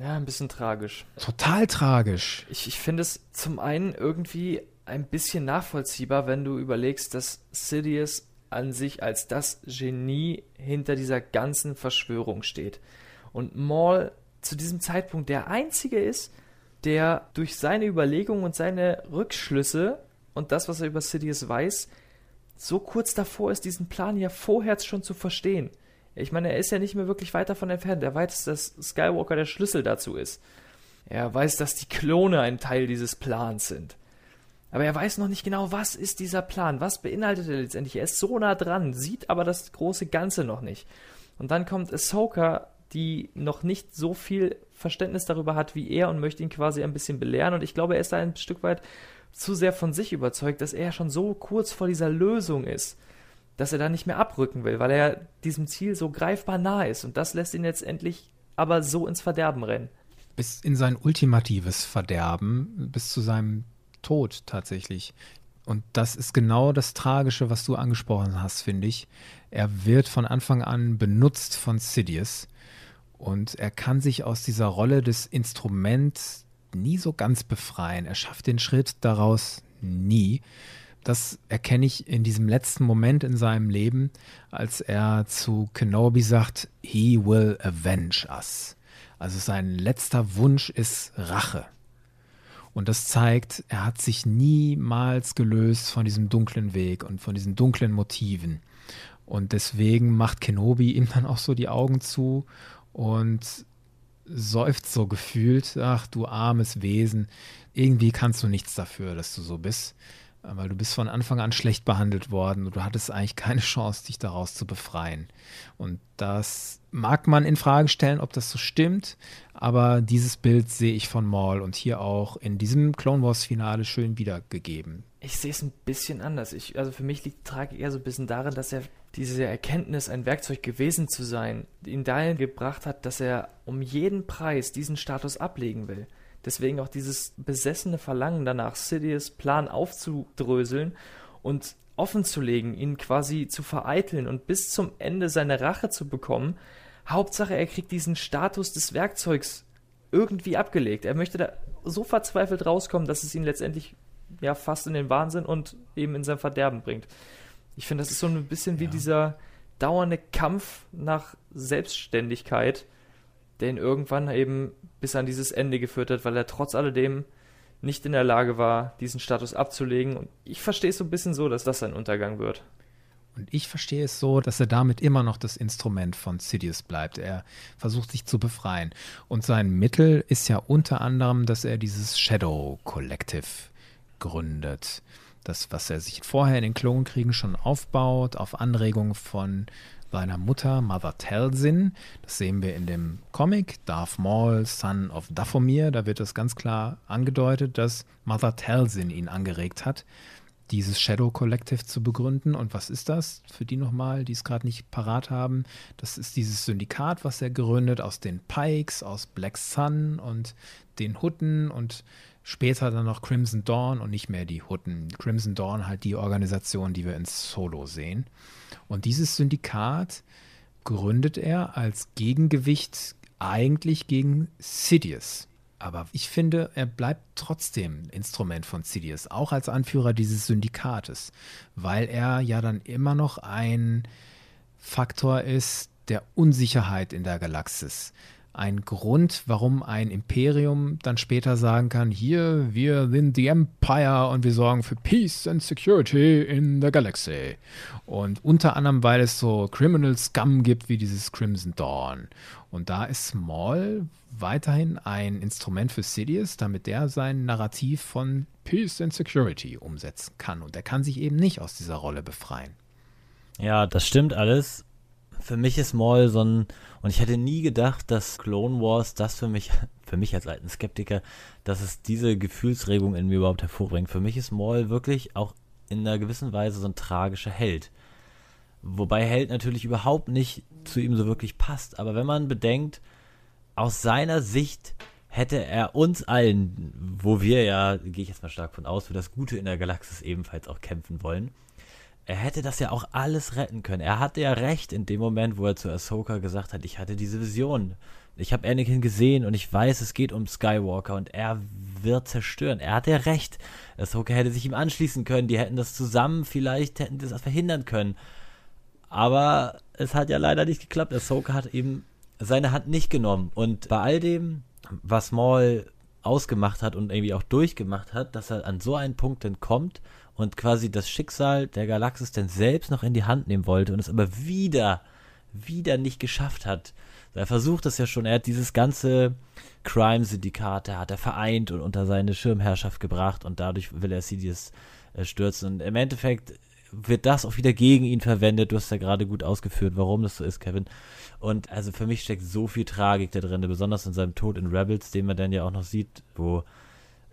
Ja, ein bisschen tragisch. Total tragisch. Ich, ich finde es zum einen irgendwie ein bisschen nachvollziehbar, wenn du überlegst, dass Sidious an sich als das Genie hinter dieser ganzen Verschwörung steht. Und Maul zu diesem Zeitpunkt der Einzige ist, der durch seine Überlegungen und seine Rückschlüsse und das, was er über Sidious weiß, so kurz davor ist, diesen Plan ja vorher schon zu verstehen. Ich meine, er ist ja nicht mehr wirklich weit davon entfernt. Er weiß, dass Skywalker der Schlüssel dazu ist. Er weiß, dass die Klone ein Teil dieses Plans sind. Aber er weiß noch nicht genau, was ist dieser Plan, was beinhaltet er letztendlich. Er ist so nah dran, sieht aber das große Ganze noch nicht. Und dann kommt Ahsoka, die noch nicht so viel Verständnis darüber hat wie er und möchte ihn quasi ein bisschen belehren. Und ich glaube, er ist da ein Stück weit zu sehr von sich überzeugt, dass er schon so kurz vor dieser Lösung ist dass er da nicht mehr abrücken will, weil er diesem Ziel so greifbar nah ist. Und das lässt ihn letztendlich aber so ins Verderben rennen. Bis in sein ultimatives Verderben, bis zu seinem Tod tatsächlich. Und das ist genau das Tragische, was du angesprochen hast, finde ich. Er wird von Anfang an benutzt von Sidious und er kann sich aus dieser Rolle des Instruments nie so ganz befreien. Er schafft den Schritt daraus nie Das erkenne ich in diesem letzten Moment in seinem Leben, als er zu Kenobi sagt, He will avenge us. Also sein letzter Wunsch ist Rache. Und das zeigt, er hat sich niemals gelöst von diesem dunklen Weg und von diesen dunklen Motiven. Und deswegen macht Kenobi ihm dann auch so die Augen zu und seufzt so gefühlt, ach du armes Wesen, irgendwie kannst du nichts dafür, dass du so bist, weil du bist von Anfang an schlecht behandelt worden und du hattest eigentlich keine Chance, dich daraus zu befreien. Und das mag man in Frage stellen, ob das so stimmt, aber dieses Bild sehe ich von Maul und hier auch in diesem Clone Wars Finale schön wiedergegeben. Ich sehe es ein bisschen anders. Ich, also für mich liegt die Tragik eher so ein bisschen darin, dass er diese Erkenntnis, ein Werkzeug gewesen zu sein, ihn dahin gebracht hat, dass er um jeden Preis diesen Status ablegen will. Deswegen auch dieses besessene Verlangen danach, Sidious Plan aufzudröseln und offenzulegen, ihn quasi zu vereiteln und bis zum Ende seine Rache zu bekommen. Hauptsache, er kriegt diesen Status des Werkzeugs irgendwie abgelegt. Er möchte da so verzweifelt rauskommen, dass es ihn letztendlich ja fast in den Wahnsinn und eben in sein Verderben bringt. Ich finde, das ist so ein bisschen ja. wie dieser dauernde Kampf nach Selbstständigkeit, der ihn irgendwann eben bis an dieses Ende geführt hat, weil er trotz alledem nicht in der Lage war, diesen Status abzulegen. Und ich verstehe es so ein bisschen so, dass das sein Untergang wird. Und ich verstehe es so, dass er damit immer noch das Instrument von Sidious bleibt. Er versucht sich zu befreien. Und sein Mittel ist ja unter anderem, dass er dieses Shadow Collective gründet. Das, was er sich vorher in den Klonkriegen schon aufbaut, auf Anregung von seiner Mutter Mother Talzin. Das sehen wir in dem Comic Darth Maul, Son of Dathomir. Da wird das ganz klar angedeutet, dass Mother Talzin ihn angeregt hat, dieses Shadow Collective zu begründen. Und was ist das? Für die nochmal, die es gerade nicht parat haben. Das ist dieses Syndikat, was er gründet aus den Pikes, aus Black Sun und den Hutten und Später dann noch Crimson Dawn und nicht mehr die Hutten. Crimson Dawn halt die Organisation, die wir in Solo sehen. Und dieses Syndikat gründet er als Gegengewicht eigentlich gegen Sidious. Aber ich finde, er bleibt trotzdem Instrument von Sidious, auch als Anführer dieses Syndikates, weil er ja dann immer noch ein Faktor ist der Unsicherheit in der Galaxis ein Grund, warum ein Imperium dann später sagen kann, hier, wir sind die Empire und wir sorgen für Peace and Security in the Galaxy. Und unter anderem, weil es so Criminal Scum gibt wie dieses Crimson Dawn. Und da ist Maul weiterhin ein Instrument für Sidious, damit der sein Narrativ von Peace and Security umsetzen kann. Und er kann sich eben nicht aus dieser Rolle befreien. Ja, das stimmt alles für mich ist Maul so ein, und ich hätte nie gedacht, dass Clone Wars das für mich, für mich als alten Skeptiker, dass es diese Gefühlsregung in mir überhaupt hervorbringt. Für mich ist Maul wirklich auch in einer gewissen Weise so ein tragischer Held. Wobei Held natürlich überhaupt nicht zu ihm so wirklich passt. Aber wenn man bedenkt, aus seiner Sicht hätte er uns allen, wo wir ja, gehe ich jetzt mal stark von aus, für das Gute in der Galaxis ebenfalls auch kämpfen wollen, er hätte das ja auch alles retten können. Er hatte ja recht in dem Moment, wo er zu Ahsoka gesagt hat, ich hatte diese Vision. Ich habe Anakin gesehen und ich weiß, es geht um Skywalker und er wird zerstören. Er hatte ja recht. Ahsoka hätte sich ihm anschließen können. Die hätten das zusammen vielleicht, hätten das verhindern können. Aber es hat ja leider nicht geklappt. Ahsoka hat eben seine Hand nicht genommen. Und bei all dem, was Maul ausgemacht hat und irgendwie auch durchgemacht hat, dass er an so einen Punkt dann kommt und quasi das Schicksal der Galaxis dann selbst noch in die Hand nehmen wollte und es aber wieder, wieder nicht geschafft hat. Er versucht es ja schon, er hat dieses ganze Crime-Syndikat, hat er vereint und unter seine Schirmherrschaft gebracht und dadurch will er Sidious äh, stürzen. Und im Endeffekt wird das auch wieder gegen ihn verwendet. Du hast ja gerade gut ausgeführt, warum das so ist, Kevin. Und also für mich steckt so viel Tragik da drin, besonders in seinem Tod in Rebels, den man dann ja auch noch sieht, wo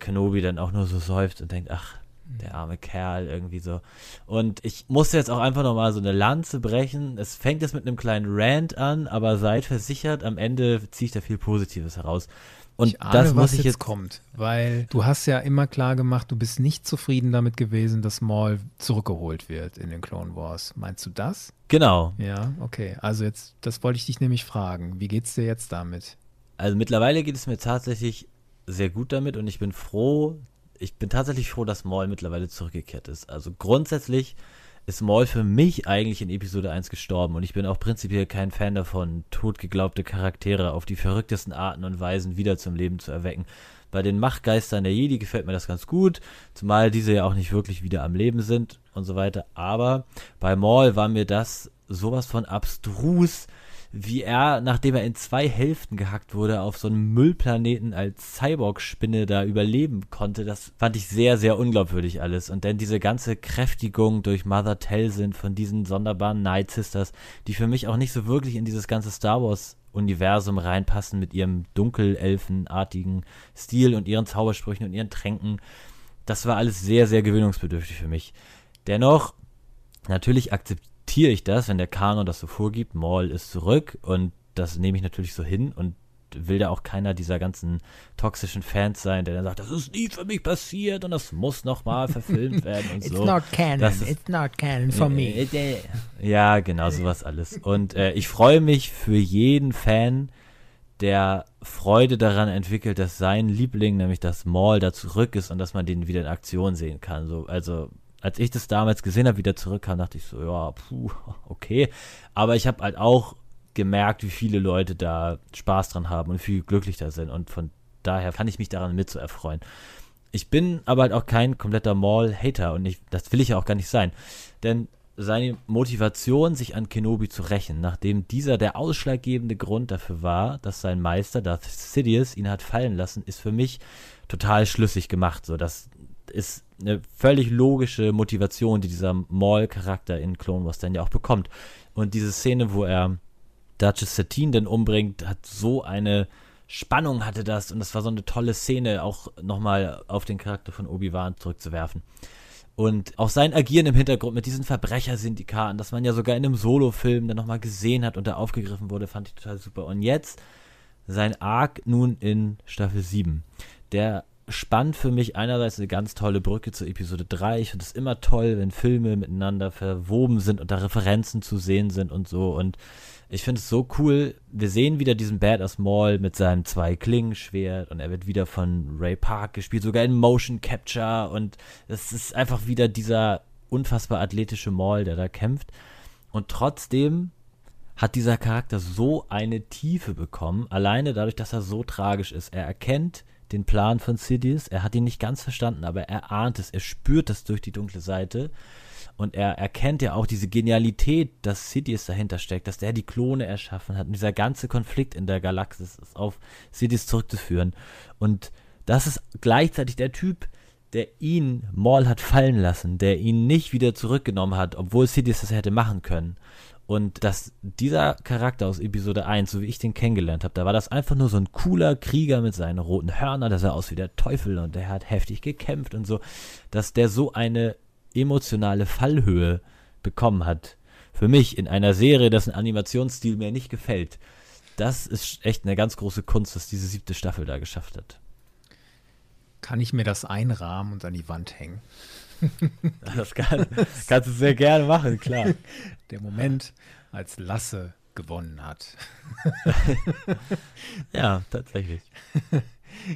Kenobi dann auch nur so säuft und denkt, ach, der arme Kerl irgendwie so. Und ich musste jetzt auch einfach nochmal so eine Lanze brechen. Es fängt jetzt mit einem kleinen Rant an, aber seid versichert, am Ende ziehe ich da viel Positives heraus. Und ich ahne, das muss was ich jetzt, jetzt kommt, weil du hast ja immer klar gemacht, du bist nicht zufrieden damit gewesen, dass Maul zurückgeholt wird in den Clone Wars. Meinst du das? Genau. Ja, okay. Also jetzt, das wollte ich dich nämlich fragen. Wie geht's dir jetzt damit? Also mittlerweile geht es mir tatsächlich sehr gut damit und ich bin froh, ich bin tatsächlich froh, dass Maul mittlerweile zurückgekehrt ist. Also grundsätzlich ist Maul für mich eigentlich in Episode 1 gestorben und ich bin auch prinzipiell kein Fan davon, totgeglaubte Charaktere auf die verrücktesten Arten und Weisen wieder zum Leben zu erwecken. Bei den Machtgeistern der Jedi gefällt mir das ganz gut, zumal diese ja auch nicht wirklich wieder am Leben sind und so weiter. Aber bei Maul war mir das sowas von abstrus, wie er, nachdem er in zwei Hälften gehackt wurde, auf so einem Müllplaneten als Cyborg-Spinne da überleben konnte, das fand ich sehr, sehr unglaubwürdig alles. Und dann diese ganze Kräftigung durch Mother Talzin von diesen sonderbaren Night Sisters, die für mich auch nicht so wirklich in dieses ganze Star Wars Universum reinpassen mit ihrem dunkelelfenartigen Stil und ihren Zaubersprüchen und ihren Tränken. Das war alles sehr, sehr gewöhnungsbedürftig für mich. Dennoch, natürlich akzeptiere akzeptiere ich das, wenn der Kanon das so vorgibt, Maul ist zurück und das nehme ich natürlich so hin und will da auch keiner dieser ganzen toxischen Fans sein, der dann sagt, das ist nie für mich passiert und das muss nochmal verfilmt werden und It's so. not canon, Das ist- it's not canon for me. Ja, genau, sowas alles. Und äh, ich freue mich für jeden Fan, der Freude daran entwickelt, dass sein Liebling, nämlich das Maul, da zurück ist und dass man den wieder in Aktion sehen kann. So, also, als ich das damals gesehen habe, wie der zurückkam, dachte ich so, ja, puh, okay. Aber ich habe halt auch gemerkt, wie viele Leute da Spaß dran haben und wie glücklich da sind. Und von daher kann ich mich daran mit zu erfreuen. Ich bin aber halt auch kein kompletter Maul-Hater und ich, das will ich ja auch gar nicht sein. Denn seine Motivation, sich an Kenobi zu rächen, nachdem dieser der ausschlaggebende Grund dafür war, dass sein Meister, Darth Sidious, ihn hat fallen lassen, ist für mich total schlüssig gemacht. So, das ist eine völlig logische Motivation, die dieser Maul-Charakter in Clone Wars dann ja auch bekommt. Und diese Szene, wo er Duchess Satine dann umbringt, hat so eine Spannung hatte das und das war so eine tolle Szene, auch nochmal auf den Charakter von Obi-Wan zurückzuwerfen. Und auch sein Agieren im Hintergrund mit diesen Verbrechersyndikaten, das man ja sogar in einem Solo-Film dann nochmal gesehen hat und da aufgegriffen wurde, fand ich total super. Und jetzt sein Arc nun in Staffel 7. Der spannt für mich einerseits eine ganz tolle Brücke zur Episode 3. Ich finde es immer toll, wenn Filme miteinander verwoben sind und da Referenzen zu sehen sind und so. Und ich finde es so cool. Wir sehen wieder diesen Badass Maul mit seinem zwei Klingenschwert und er wird wieder von Ray Park gespielt, sogar in Motion Capture und es ist einfach wieder dieser unfassbar athletische Maul, der da kämpft. Und trotzdem hat dieser Charakter so eine Tiefe bekommen, alleine dadurch, dass er so tragisch ist. Er erkennt den Plan von Sidious, er hat ihn nicht ganz verstanden, aber er ahnt es, er spürt es durch die dunkle Seite. Und er erkennt ja auch diese Genialität, dass Sidious dahinter steckt, dass der die Klone erschaffen hat. Und dieser ganze Konflikt in der Galaxis ist auf Sidious zurückzuführen. Und das ist gleichzeitig der Typ, der ihn Maul hat fallen lassen, der ihn nicht wieder zurückgenommen hat, obwohl Sidious das hätte machen können. Und dass dieser Charakter aus Episode 1, so wie ich den kennengelernt habe, da war das einfach nur so ein cooler Krieger mit seinen roten Hörnern, der sah aus wie der Teufel und der hat heftig gekämpft und so, dass der so eine emotionale Fallhöhe bekommen hat. Für mich in einer Serie, dessen Animationsstil mir nicht gefällt. Das ist echt eine ganz große Kunst, dass diese siebte Staffel da geschafft hat. Kann ich mir das einrahmen und an die Wand hängen? Das kann, kannst du sehr gerne machen, klar. Der Moment, als Lasse gewonnen hat. ja, tatsächlich.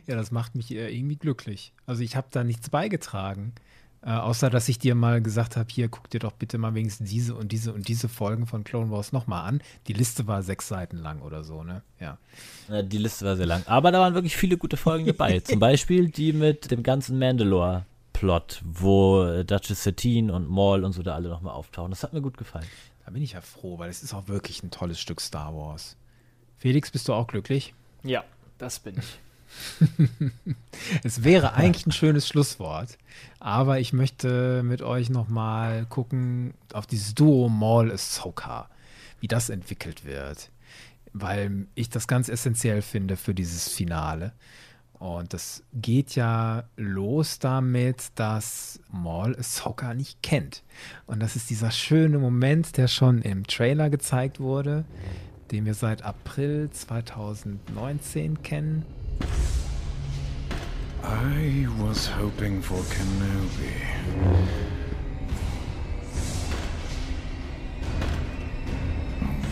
ja, das macht mich äh, irgendwie glücklich. Also ich habe da nichts beigetragen. Äh, außer, dass ich dir mal gesagt habe, hier, guck dir doch bitte mal wenigstens diese und diese und diese Folgen von Clone Wars nochmal an. Die Liste war sechs Seiten lang oder so, ne? Ja. Ja, Die Liste war sehr lang. Aber da waren wirklich viele gute Folgen dabei. Zum Beispiel die mit dem ganzen Mandalore-Plot, wo äh, Duchess Satine und Maul und so da alle nochmal auftauchen. Das hat mir gut gefallen. Da bin ich ja froh, weil es ist auch wirklich ein tolles Stück Star Wars. Felix, bist du auch glücklich? Ja, das bin ich. Es wäre eigentlich ein schönes Schlusswort, aber ich möchte mit euch nochmal gucken auf dieses Duo Maul Ahsoka, wie das entwickelt wird, weil ich das ganz essentiell finde für dieses Finale. Und das geht ja los damit, dass Maul Ahsoka nicht kennt. Und das ist dieser schöne Moment, der schon im Trailer gezeigt wurde, den wir seit April 2019 kennen. I was hoping for Kenobi.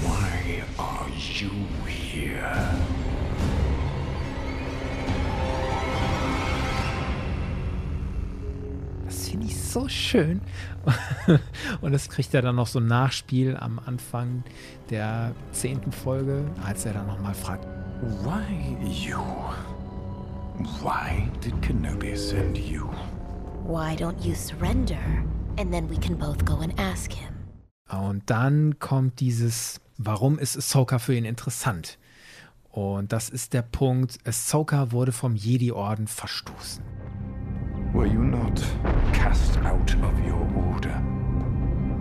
Why are you here? So schön. Und das kriegt er dann noch so ein Nachspiel am Anfang der zehnten Folge, als er dann nochmal fragt, Why you? Why did Kenobi send you? Why don't you surrender? And then we can both go and ask him. Und dann kommt dieses, warum ist Ahsoka für ihn interessant? Und das ist der Punkt, Ahsoka wurde vom Jedi-Orden verstoßen. Were you not cast out of your order?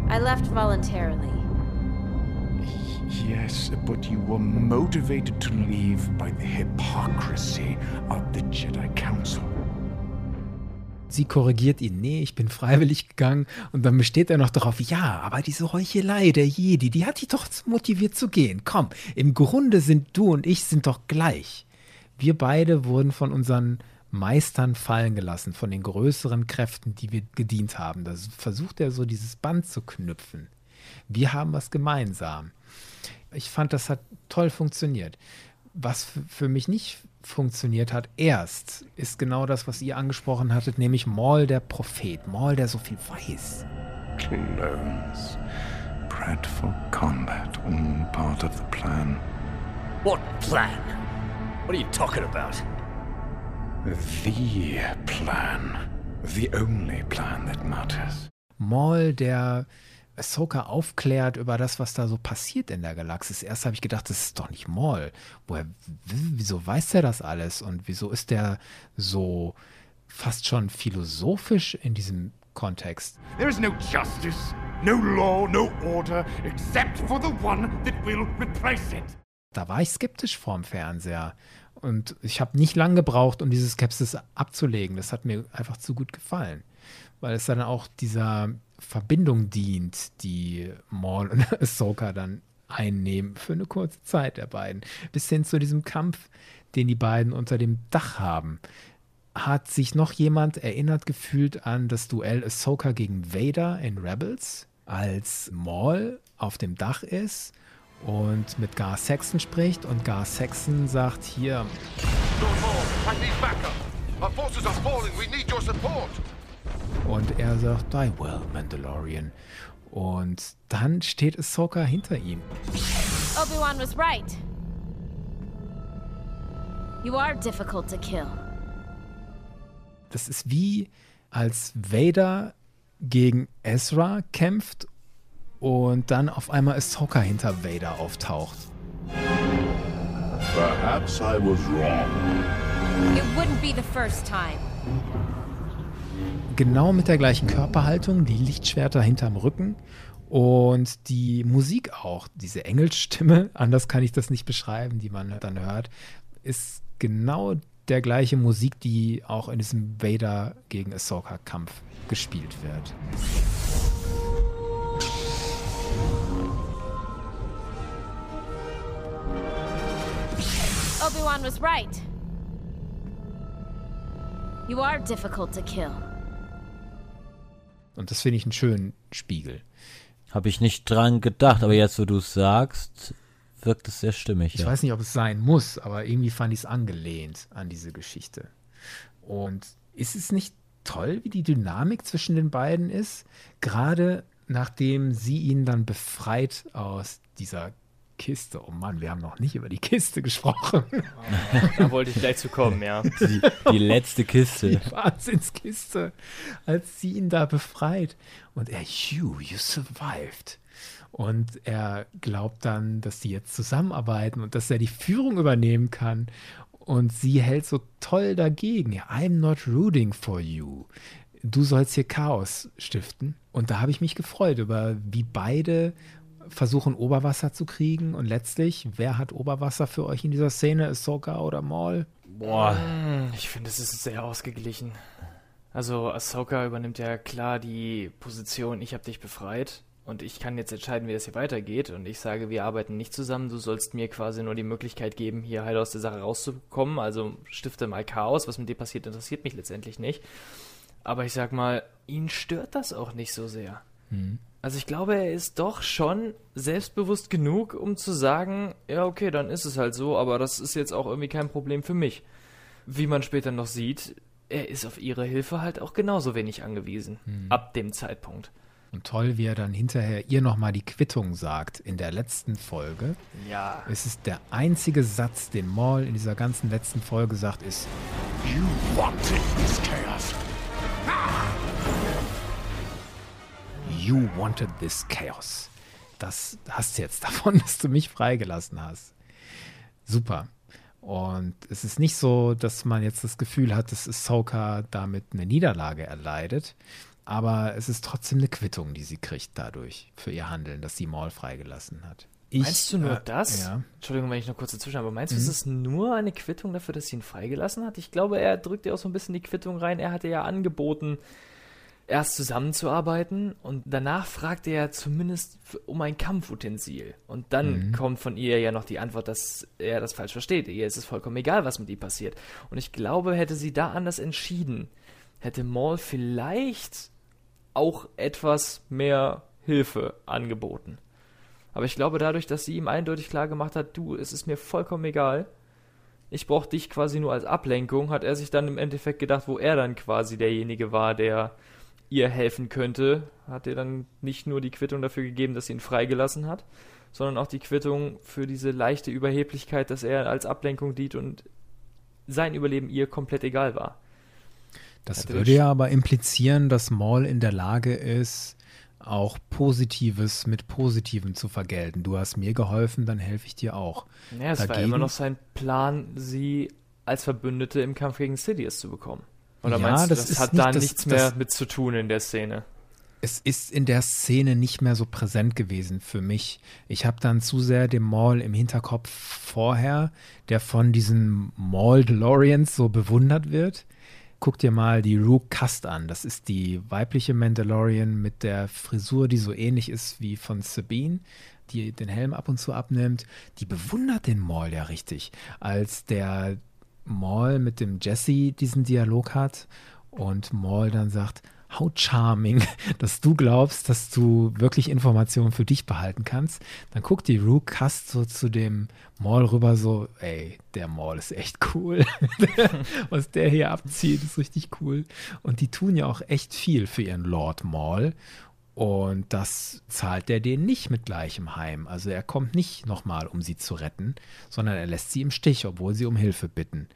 I left voluntarily. Yes, but you were motivated to leave by the hypocrisy of the Jedi Council. Sie korrigiert ihn, nee, ich bin freiwillig gegangen. Und dann besteht er noch darauf, ja, aber diese Heuchelei der Jedi, die hat dich doch motiviert zu gehen. Komm, im Grunde sind du und ich sind doch gleich. Wir beide wurden von unseren Meistern fallen gelassen, von den größeren Kräften, die wir gedient haben. Da versucht er so dieses Band zu knüpfen. Wir haben was gemeinsam. Ich fand, das hat toll funktioniert. Was für mich nicht funktioniert hat erst, ist genau das, was ihr angesprochen hattet, nämlich Maul der Prophet, Maul, der so viel weiß. Clones. Bred for combat, all part of the plan. What plan? What are you talking about? The plan. The only plan that matters. Maul, der Ahsoka aufklärt über das, was da so passiert in der Galaxis. Erst habe ich gedacht, das ist doch nicht Maul. Woher, wieso weiß er das alles? Und wieso ist der so fast schon philosophisch in diesem Kontext? There is no justice, no law, no order, except for the one that will replace it. Da war ich skeptisch vorm Fernseher. Und ich habe nicht lang gebraucht, um diese Skepsis abzulegen. Das hat mir einfach zu gut gefallen. Weil es dann auch dieser Verbindung dient, die Maul und Ahsoka dann einnehmen für eine kurze Zeit der beiden. Bis hin zu diesem Kampf, den die beiden unter dem Dach haben. Hat sich noch jemand erinnert gefühlt an das Duell Ahsoka gegen Vader in Rebels, als Maul auf dem Dach ist und mit Gar Saxon spricht und Gar Saxon sagt hier I und er sagt Die well, Mandalorian. Und dann steht Ahsoka hinter ihm. Obi-Wan was right. You are difficult to kill. Das ist wie als Vader gegen Ezra kämpft und dann auf einmal Ahsoka hinter Vader auftaucht. Perhaps I was wrong. It wouldn't be the first time. Genau mit der gleichen Körperhaltung, die Lichtschwerter hinterm Rücken und die Musik auch, diese Engelsstimme, anders kann ich das nicht beschreiben, die man dann hört, ist genau der gleiche Musik, die auch in diesem Vader gegen Ahsoka Kampf gespielt wird. Obi-Wan was right. You are difficult to kill. Und das finde ich einen schönen Spiegel. Habe ich nicht dran gedacht, aber jetzt, wo du es sagst, wirkt es sehr stimmig. Ich ja. weiß nicht, ob es sein muss, aber irgendwie fand ich es angelehnt an diese Geschichte. Und ist es nicht toll, wie die Dynamik zwischen den beiden ist? Gerade nachdem sie ihn dann befreit aus dieser Kiste. Oh Mann, wir haben noch nicht über die Kiste gesprochen. Da wollte ich gleich zu kommen, ja. Die, die letzte Kiste. Die Wahnsinnskiste, als sie ihn da befreit. Und er, you, you survived. Und er glaubt dann, dass sie jetzt zusammenarbeiten und dass er die Führung übernehmen kann. Und sie hält so toll dagegen. I'm not rooting for you. Du sollst hier Chaos stiften. Und da habe ich mich gefreut über, wie beide versuchen, Oberwasser zu kriegen. Und letztlich, wer hat Oberwasser für euch in dieser Szene? Ahsoka oder Maul? Boah. Hm, Ich finde, es ist sehr ausgeglichen. Also Ahsoka übernimmt ja klar die Position, ich habe dich befreit und ich kann jetzt entscheiden, wie es hier weitergeht und ich sage, wir arbeiten nicht zusammen, du sollst mir quasi nur die Möglichkeit geben, hier halt aus der Sache rauszukommen, also stifte mal Chaos, was mit dir passiert, interessiert mich letztendlich nicht. Aber ich sag mal, ihn stört das auch nicht so sehr. Also ich glaube, er ist doch schon selbstbewusst genug, um zu sagen, ja okay, dann ist es halt so, aber das ist jetzt auch irgendwie kein Problem für mich. Wie man später noch sieht, er ist auf ihre Hilfe halt auch genauso wenig angewiesen. Ab dem Zeitpunkt. Und toll, wie er dann hinterher ihr nochmal die Quittung sagt in der letzten Folge. Ja. Es ist der einzige Satz, den Maul in dieser ganzen letzten Folge sagt, ist You wanted this chaos. You wanted this chaos. Das hast du jetzt davon, dass du mich freigelassen hast. Super. Und es ist nicht so, dass man jetzt das Gefühl hat, dass Ahsoka damit eine Niederlage erleidet. Aber es ist trotzdem eine Quittung, die sie kriegt dadurch für ihr Handeln, dass sie Maul freigelassen hat. Ich, meinst du nur äh, das? Ja. Entschuldigung, wenn ich noch kurz dazwischen, aber meinst du, es Mhm. ist nur eine Quittung dafür, dass sie ihn freigelassen hat? Ich glaube, er drückt ja auch so ein bisschen die Quittung rein. Er hatte ja angeboten, erst zusammenzuarbeiten und danach fragt er zumindest um ein Kampfutensil. Und dann Mhm. kommt von ihr ja noch die Antwort, dass er das falsch versteht. Ihr ist es vollkommen egal, was mit ihm passiert. Und ich glaube, hätte sie da anders entschieden, hätte Maul vielleicht auch etwas mehr Hilfe angeboten. Aber ich glaube, dadurch, dass sie ihm eindeutig klar gemacht hat, du, es ist mir vollkommen egal, ich brauche dich quasi nur als Ablenkung, hat er sich dann im Endeffekt gedacht, wo er dann quasi derjenige war, der ihr helfen könnte, hat er dann nicht nur die Quittung dafür gegeben, dass sie ihn freigelassen hat, sondern auch die Quittung für diese leichte Überheblichkeit, dass er als Ablenkung dient und sein Überleben ihr komplett egal war. Das Hätte würde ja aber implizieren, dass Maul in der Lage ist, auch Positives mit Positivem zu vergelten. Du hast mir geholfen, dann helfe ich dir auch. Ja, es war Dagegen- immer noch sein Plan, sie als Verbündete im Kampf gegen Sidious zu bekommen. Oder Ja, meinst du, das das, hat nicht da das- nichts mehr mit zu tun in der Szene? Es ist in der Szene nicht mehr so präsent gewesen für mich. Ich habe dann zu sehr den Maul im Hinterkopf vorher, der von diesen Maul DeLoreans so bewundert wird. Guck dir mal die Rook Cast an. Das ist die weibliche Mandalorian mit der Frisur, die so ähnlich ist wie von Sabine, die den Helm ab und zu abnimmt. Die bewundert den Maul ja richtig. Als der Maul mit dem Jesse diesen Dialog hat und Maul dann sagt, how charming, dass du glaubst, dass du wirklich Informationen für dich behalten kannst. Dann guckt die Rook Cast so zu dem Maul rüber so, ey, der Maul ist echt cool. Was der hier abzieht, ist richtig cool. Und die tun ja auch echt viel für ihren Lord Maul. Und das zahlt er denen nicht mit gleichem Heim. Also er kommt nicht nochmal, um sie zu retten, sondern er lässt sie im Stich, obwohl sie um Hilfe bitten.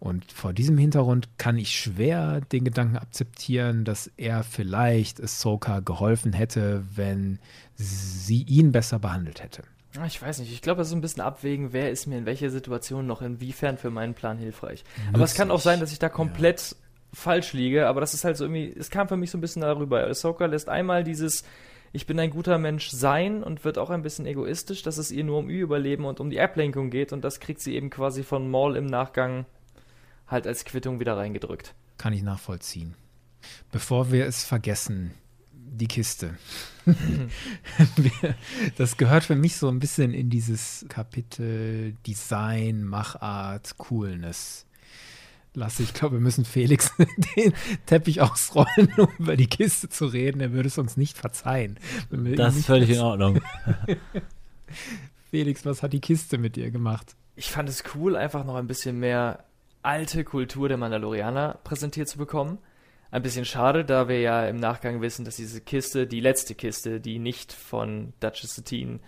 Und vor diesem Hintergrund kann ich schwer den Gedanken akzeptieren, dass er vielleicht Ahsoka geholfen hätte, wenn sie ihn besser behandelt hätte. Ah, Ich weiß nicht, ich glaube, das ist ein bisschen abwägen, wer ist mir in welcher Situation noch inwiefern für meinen Plan hilfreich. Aber es kann auch sein, dass ich da komplett falsch liege, aber das ist halt so irgendwie, es kam für mich so ein bisschen darüber. Ahsoka lässt einmal dieses ich bin ein guter Mensch sein und wird auch ein bisschen egoistisch, dass es ihr nur um ihr Überleben und um die Ablenkung geht und das kriegt sie eben quasi von Maul im Nachgang halt als Quittung wieder reingedrückt. Kann ich nachvollziehen. Bevor wir es vergessen, die Kiste. Das gehört für mich so ein bisschen in dieses Kapitel Design, Machart, Coolness. Lasse, ich glaube, wir müssen Felix den Teppich ausrollen, um über die Kiste zu reden. Er würde es uns nicht verzeihen. Das ist völlig in. Ordnung. Felix, was hat die Kiste mit dir gemacht? Ich fand es cool, einfach noch ein bisschen mehr alte Kultur der Mandalorianer präsentiert zu bekommen. Ein bisschen schade, da wir ja im Nachgang wissen, dass diese Kiste, die letzte Kiste, die nicht von Duchess Satine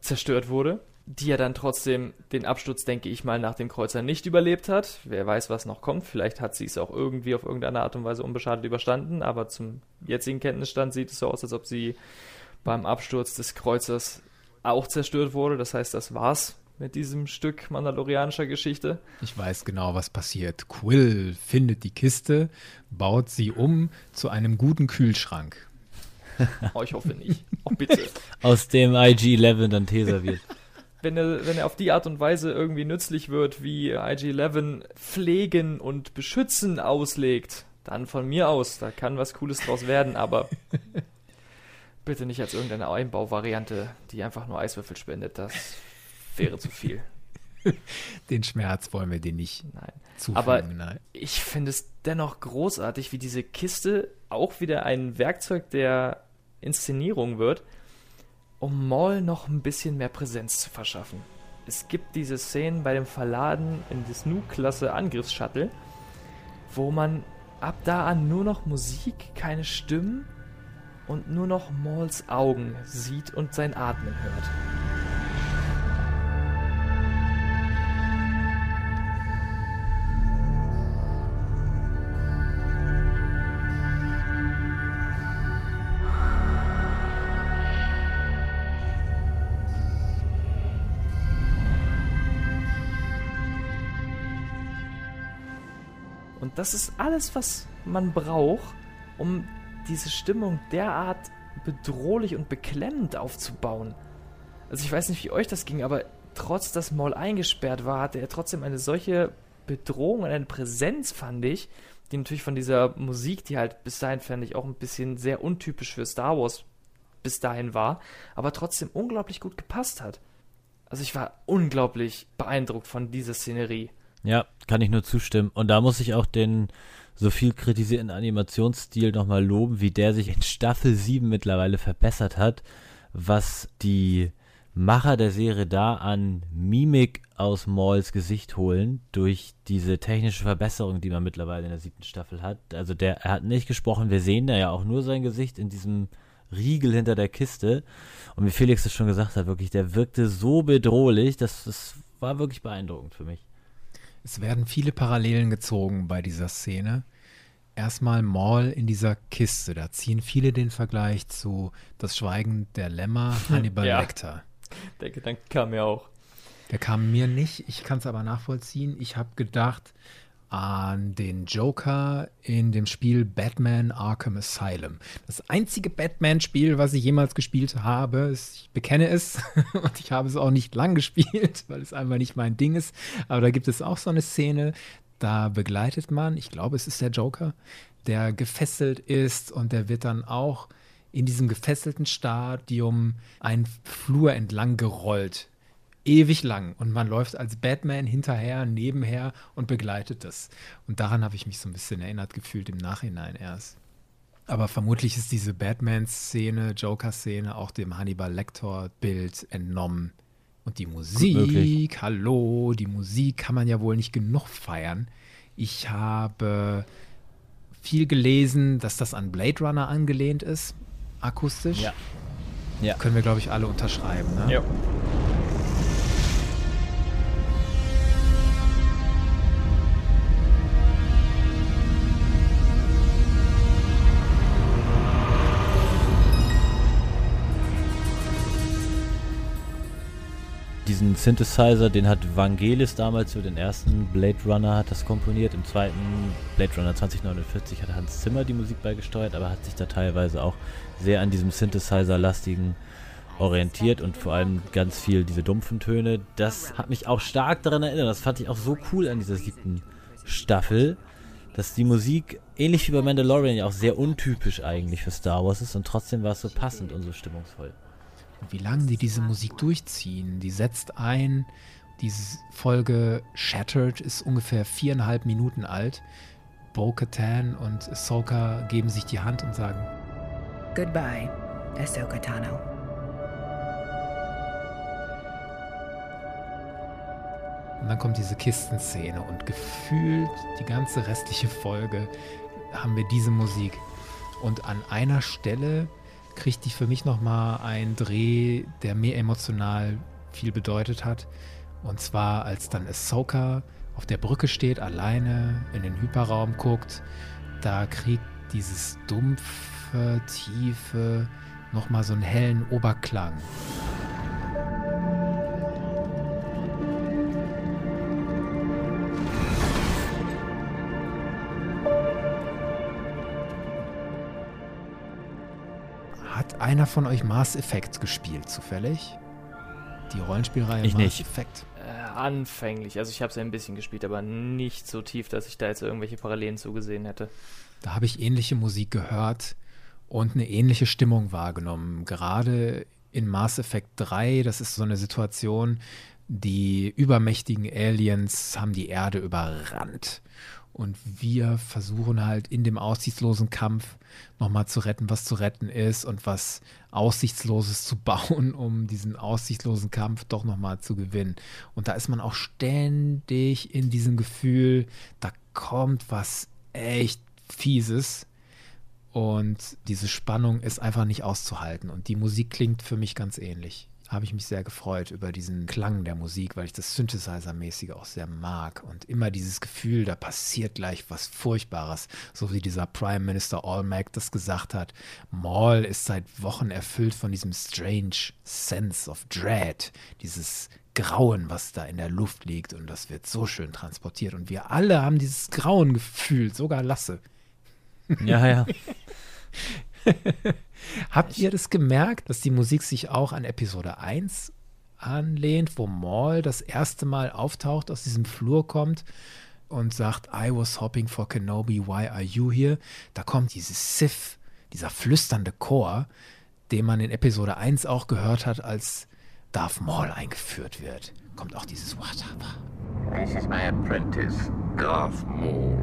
zerstört wurde, die ja dann trotzdem den Absturz, denke ich mal, nach dem Kreuzer nicht überlebt hat. Wer weiß, was noch kommt. Vielleicht hat sie es auch irgendwie auf irgendeine Art und Weise unbeschadet überstanden, aber zum jetzigen Kenntnisstand sieht es so aus, als ob sie beim Absturz des Kreuzers auch zerstört wurde. Das heißt, das war's mit diesem Stück mandalorianischer Geschichte. Ich weiß genau, was passiert. Quill findet die Kiste, baut sie um zu einem guten Kühlschrank. Oh, ich hoffe nicht. Oh, bitte. Aus dem IG-11 dann Tee serviert. Wenn er, wenn er auf die Art und Weise irgendwie nützlich wird, wie IG-11 pflegen und beschützen auslegt, dann von mir aus. Da kann was Cooles draus werden, aber bitte nicht als irgendeine Einbauvariante, die einfach nur Eiswürfel spendet. Das wäre zu viel. Den Schmerz wollen wir dir nicht Nein. zufügen. Aber nein. ich finde es dennoch großartig, wie diese Kiste auch wieder ein Werkzeug der Inszenierung wird, um Maul noch ein bisschen mehr Präsenz zu verschaffen. Es gibt diese Szenen bei dem Verladen in das Nu-Klasse Angriffsshuttle, wo man ab da an nur noch Musik, keine Stimmen und nur noch Mauls Augen sieht und sein Atmen hört. Und das ist alles, was man braucht, um diese Stimmung derart bedrohlich und beklemmend aufzubauen. Also ich weiß nicht, wie euch das ging, aber trotz dass Maul eingesperrt war, hatte er trotzdem eine solche Bedrohung und eine Präsenz, fand ich, die natürlich von dieser Musik, die halt bis dahin, fand ich, auch ein bisschen sehr untypisch für Star Wars bis dahin war, aber trotzdem unglaublich gut gepasst hat. Also ich war unglaublich beeindruckt von dieser Szenerie. Ja, kann ich nur zustimmen. Und da muss ich auch den so viel kritisierten Animationsstil nochmal loben, wie der sich in Staffel 7 mittlerweile verbessert hat, was die Macher der Serie da an Mimik aus Mauls Gesicht holen, durch diese technische Verbesserung, die man mittlerweile in der siebten Staffel hat. Also der, er hat nicht gesprochen, wir sehen da ja auch nur sein Gesicht in diesem Riegel hinter der Kiste. Und wie Felix es schon gesagt hat, wirklich, der wirkte so bedrohlich, dass das war wirklich beeindruckend für mich. Es werden viele Parallelen gezogen bei dieser Szene. Erstmal Maul in dieser Kiste. Da ziehen viele den Vergleich zu Das Schweigen der Lämmer, Hannibal ja, Lecter. Der Gedanke kam mir auch. Der kam mir nicht. Ich kann es aber nachvollziehen. Ich habe gedacht, an den Joker in dem Spiel Batman Arkham Asylum. Das einzige Batman-Spiel, was ich jemals gespielt habe, ist, ich bekenne es und ich habe es auch nicht lang gespielt, weil es einfach nicht mein Ding ist. Aber da gibt es auch so eine Szene, da begleitet man, ich glaube, es ist der Joker, der gefesselt ist und der wird dann auch in diesem gefesselten Stadium einen Flur entlang gerollt ewig lang und man läuft als Batman hinterher, nebenher und begleitet das. Und daran habe ich mich so ein bisschen erinnert gefühlt im Nachhinein erst. Aber vermutlich ist diese Batman-Szene, Joker-Szene auch dem Hannibal Lecter-Bild entnommen. Und die Musik, hallo, die Musik kann man ja wohl nicht genug feiern. Ich habe viel gelesen, dass das an Blade Runner angelehnt ist, akustisch. Ja. ja. Können wir, glaube ich, alle unterschreiben. Ne? Ja. Diesen Synthesizer, den hat Vangelis damals für den ersten Blade Runner hat das komponiert. Im zweiten Blade Runner 2049 hat Hans Zimmer die Musik beigesteuert, aber hat sich da teilweise auch sehr an diesem Synthesizer-lastigen orientiert und vor allem ganz viel diese dumpfen Töne. Das hat mich auch stark daran erinnert. Das fand ich auch so cool an dieser siebten Staffel, dass die Musik ähnlich wie bei Mandalorian ja auch sehr untypisch eigentlich für Star Wars ist und trotzdem war es so passend und so stimmungsvoll wie lange die diese Musik durchziehen. Die setzt ein. Diese Folge Shattered ist ungefähr viereinhalb Minuten alt. Bo-Katan und Ahsoka geben sich die Hand und sagen Goodbye, Ahsoka Tano. Und dann kommt diese Kistenszene und gefühlt die ganze restliche Folge haben wir diese Musik. Und an einer Stelle kriegt die für mich nochmal einen Dreh, der mir emotional viel bedeutet hat. Und zwar, als dann Ahsoka auf der Brücke steht, alleine in den Hyperraum guckt, da kriegt dieses dumpfe, tiefe, nochmal so einen hellen Oberklang. Einer von euch Mass Effect gespielt, zufällig? Die Rollenspielreihe ich Mass nicht. Effect? Äh, anfänglich. Also ich habe es ein bisschen gespielt, aber nicht so tief, dass ich da jetzt irgendwelche Parallelen zugesehen hätte. Da habe ich ähnliche Musik gehört und eine ähnliche Stimmung wahrgenommen. Gerade in Mass Effect 3, das ist so eine Situation, die übermächtigen Aliens haben die Erde überrannt. Und wir versuchen halt in dem aussichtslosen Kampf nochmal zu retten, was zu retten ist und was Aussichtsloses zu bauen, um diesen aussichtslosen Kampf doch nochmal zu gewinnen. Und da ist man auch ständig in diesem Gefühl, da kommt was echt Fieses. Und diese Spannung ist einfach nicht auszuhalten. Und die Musik klingt für mich ganz ähnlich habe ich mich sehr gefreut über diesen Klang der Musik, weil ich das Synthesizer-mäßige auch sehr mag und immer dieses Gefühl, da passiert gleich was Furchtbares, so wie dieser Prime Minister Allmac das gesagt hat. Maul ist seit Wochen erfüllt von diesem strange sense of dread, dieses Grauen, was da in der Luft liegt und das wird so schön transportiert und wir alle haben dieses Grauen gefühlt, sogar Lasse. Ja, ja. Habt ihr das gemerkt, dass die Musik sich auch an Episode 1 anlehnt, wo Maul das erste Mal auftaucht, aus diesem Flur kommt und sagt, I was hopping for Kenobi, why are you here? Da kommt dieses Sith, dieser flüsternde Chor, den man in Episode 1 auch gehört hat, als Darth Maul eingeführt wird. Kommt auch dieses Wataba. This is my apprentice, Darth Maul.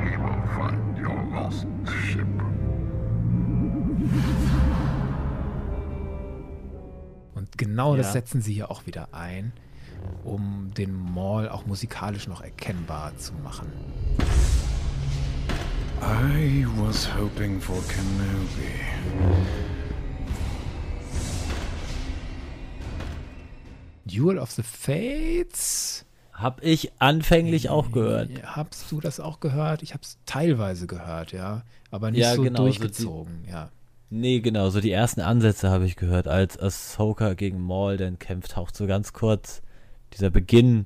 He will find your lost ship. Und genau Ja. das setzen sie hier auch wieder ein, um den Maul auch musikalisch noch erkennbar zu machen. I was hoping for Kenobi. Duel of the Fates. Hab ich anfänglich auch gehört. Habst du das auch gehört? Ich habe es teilweise gehört, ja, aber nicht Ja, so genau, so die- durchgezogen, ja. Nee, genau, so die ersten Ansätze habe ich gehört, als Ahsoka gegen Maul dann kämpft, taucht so ganz kurz dieser Beginn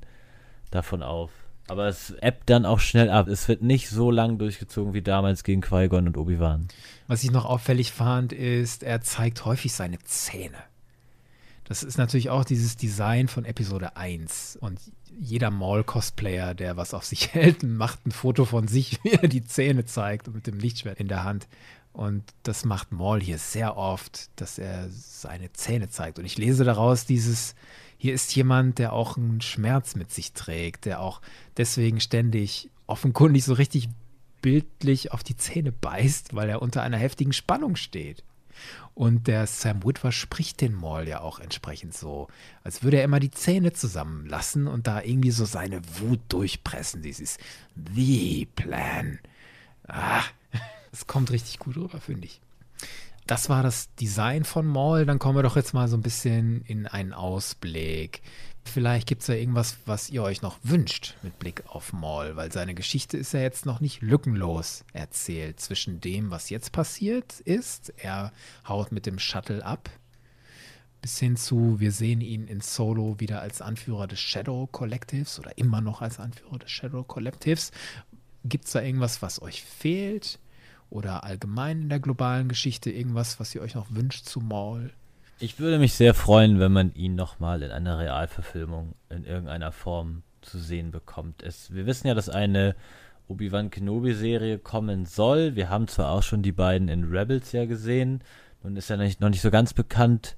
davon auf. Aber es ebbt dann auch schnell ab. Es wird nicht so lang durchgezogen wie damals gegen Qui-Gon und Obi-Wan. Was ich noch auffällig fand, ist, er zeigt häufig seine Zähne. Das ist natürlich auch dieses Design von Episode 1. Und jeder Maul-Cosplayer, der was auf sich hält, macht ein Foto von sich, wie er die Zähne zeigt und mit dem Lichtschwert in der Hand. Und das macht Maul hier sehr oft, dass er seine Zähne zeigt. Und ich lese daraus dieses, hier ist jemand, der auch einen Schmerz mit sich trägt, der auch deswegen ständig offenkundig so richtig bildlich auf die Zähne beißt, weil er unter einer heftigen Spannung steht. Und der Sam Witwer spricht den Maul ja auch entsprechend so, als würde er immer die Zähne zusammenlassen und da irgendwie so seine Wut durchpressen. Dieses The Plan. Ah, das kommt richtig gut rüber, finde ich. Das war das Design von Maul. Dann kommen wir doch jetzt mal so ein bisschen in einen Ausblick. Vielleicht gibt es ja irgendwas, was ihr euch noch wünscht mit Blick auf Maul, weil seine Geschichte ist ja jetzt noch nicht lückenlos erzählt zwischen dem, was jetzt passiert ist. Er haut mit dem Shuttle ab, bis hin zu, wir sehen ihn in Solo wieder als Anführer des Shadow Collectives oder immer noch als Anführer des Shadow Collectives. Gibt es da irgendwas, was euch fehlt? Oder allgemein in der globalen Geschichte irgendwas, was ihr euch noch wünscht zu Maul? Ich würde mich sehr freuen, wenn man ihn nochmal in einer Realverfilmung in irgendeiner Form zu sehen bekommt. Es, wir wissen ja, dass eine Obi-Wan Kenobi-Serie kommen soll. Wir haben zwar auch schon die beiden in Rebels ja gesehen. Nun ist ja noch nicht, noch nicht so ganz bekannt,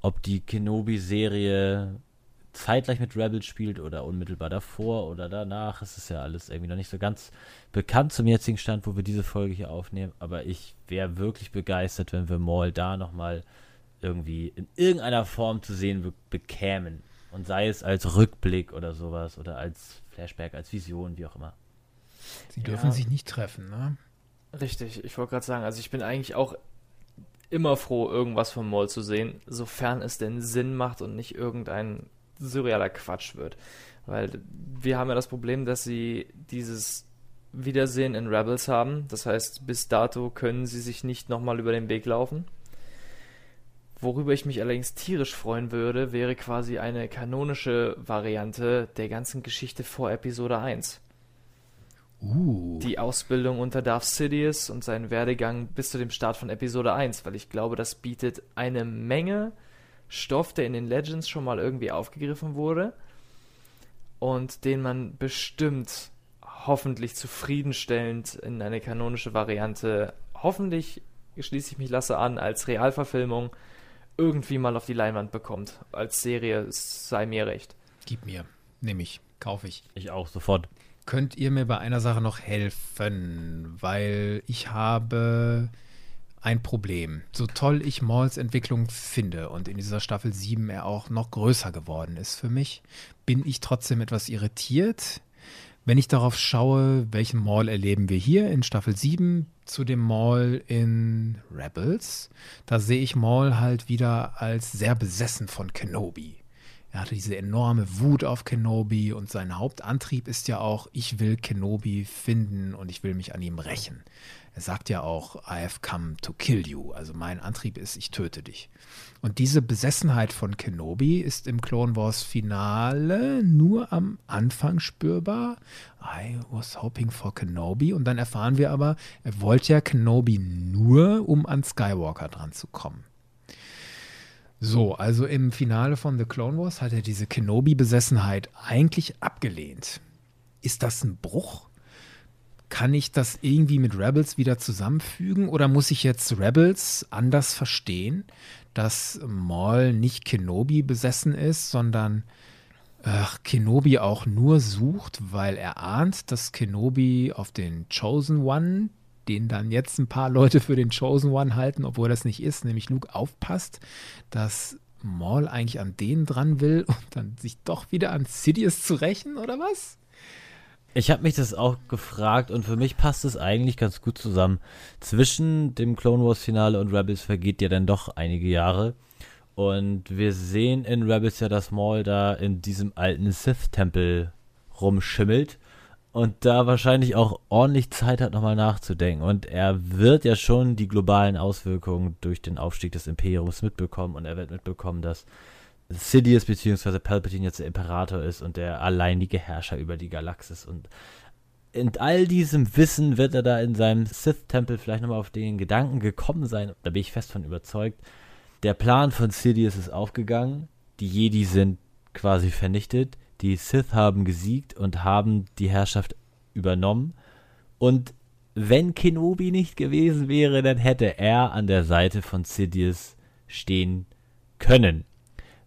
ob die Kenobi-Serie zeitgleich mit Rebels spielt oder unmittelbar davor oder danach. Es ist ja alles irgendwie noch nicht so ganz bekannt zum jetzigen Stand, wo wir diese Folge hier aufnehmen. Aber ich wäre wirklich begeistert, wenn wir Maul da nochmal irgendwie in irgendeiner Form zu sehen be bekämen. Und sei es als Rückblick oder sowas oder als Flashback, als Vision, wie auch immer. Sie dürfen sich nicht treffen, ne? Richtig, ich wollte gerade sagen, also ich bin eigentlich auch immer froh, irgendwas vom Maul zu sehen, sofern es denn Sinn macht und nicht irgendein surrealer Quatsch wird. Weil wir haben ja das Problem, dass sie dieses Wiedersehen in Rebels haben. Das heißt, bis dato können sie sich nicht nochmal über den Weg laufen. Worüber ich mich allerdings tierisch freuen würde, wäre quasi eine kanonische Variante der ganzen Geschichte vor Episode 1. Uh. Die Ausbildung unter Darth Sidious und seinen Werdegang bis zu dem Start von Episode 1, weil ich glaube, das bietet eine Menge Stoff, der in den Legends schon mal irgendwie aufgegriffen wurde und den man bestimmt hoffentlich zufriedenstellend in eine kanonische Variante, hoffentlich schließe ich mich lasse an, als Realverfilmung irgendwie mal auf die Leinwand bekommt. Als Serie es sei mir recht. Gib mir. Nehme ich. Kaufe ich. Ich auch, sofort. Könnt ihr mir bei einer Sache noch helfen? Weil ich habe ein Problem. So toll ich Mauls Entwicklung finde und in dieser Staffel 7 er auch noch größer geworden ist für mich, bin ich trotzdem etwas irritiert, Wenn ich darauf schaue, welchen Maul erleben wir hier in Staffel 7 zu dem Maul in Rebels, da sehe ich Maul halt wieder als sehr besessen von Kenobi. Er hatte diese enorme Wut auf Kenobi und sein Hauptantrieb ist ja auch, ich will Kenobi finden und ich will mich an ihm rächen. Er sagt ja auch, I have come to kill you. Also mein Antrieb ist, ich töte dich. Und diese Besessenheit von Kenobi ist im Clone Wars Finale nur am Anfang spürbar. I was hoping for Kenobi. Und dann erfahren wir aber, er wollte ja Kenobi nur, um an Skywalker dran zu kommen. So, also im Finale von The Clone Wars hat er diese Kenobi-Besessenheit eigentlich abgelehnt. Ist das ein Bruch? Kann ich das irgendwie mit Rebels wieder zusammenfügen oder muss ich jetzt Rebels anders verstehen, dass Maul nicht Kenobi besessen ist, sondern ach, Kenobi auch nur sucht, weil er ahnt, dass Kenobi auf den Chosen One, den dann jetzt ein paar Leute für den Chosen One halten, obwohl das nicht ist, nämlich Luke aufpasst, dass Maul eigentlich an den dran will und dann sich doch wieder an Sidious zu rächen, oder was? Ich habe mich das auch gefragt und für mich passt es eigentlich ganz gut zusammen. Zwischen dem Clone Wars Finale und Rebels vergeht ja dann doch einige Jahre. Und wir sehen in Rebels ja, dass Maul da in diesem alten Sith-Tempel rumschimmelt und da wahrscheinlich auch ordentlich Zeit hat, nochmal nachzudenken. Und er wird ja schon die globalen Auswirkungen durch den Aufstieg des Imperiums mitbekommen und er wird mitbekommen, dass Sidious bzw. Palpatine jetzt der Imperator ist und der alleinige Herrscher über die Galaxis. Und in all diesem Wissen wird er da in seinem Sith-Tempel vielleicht nochmal auf den Gedanken gekommen sein. Da bin ich fest von überzeugt. Der Plan von Sidious ist aufgegangen. Die Jedi sind quasi vernichtet. Die Sith haben gesiegt und haben die Herrschaft übernommen. Und wenn Kenobi nicht gewesen wäre, dann hätte er an der Seite von Sidious stehen können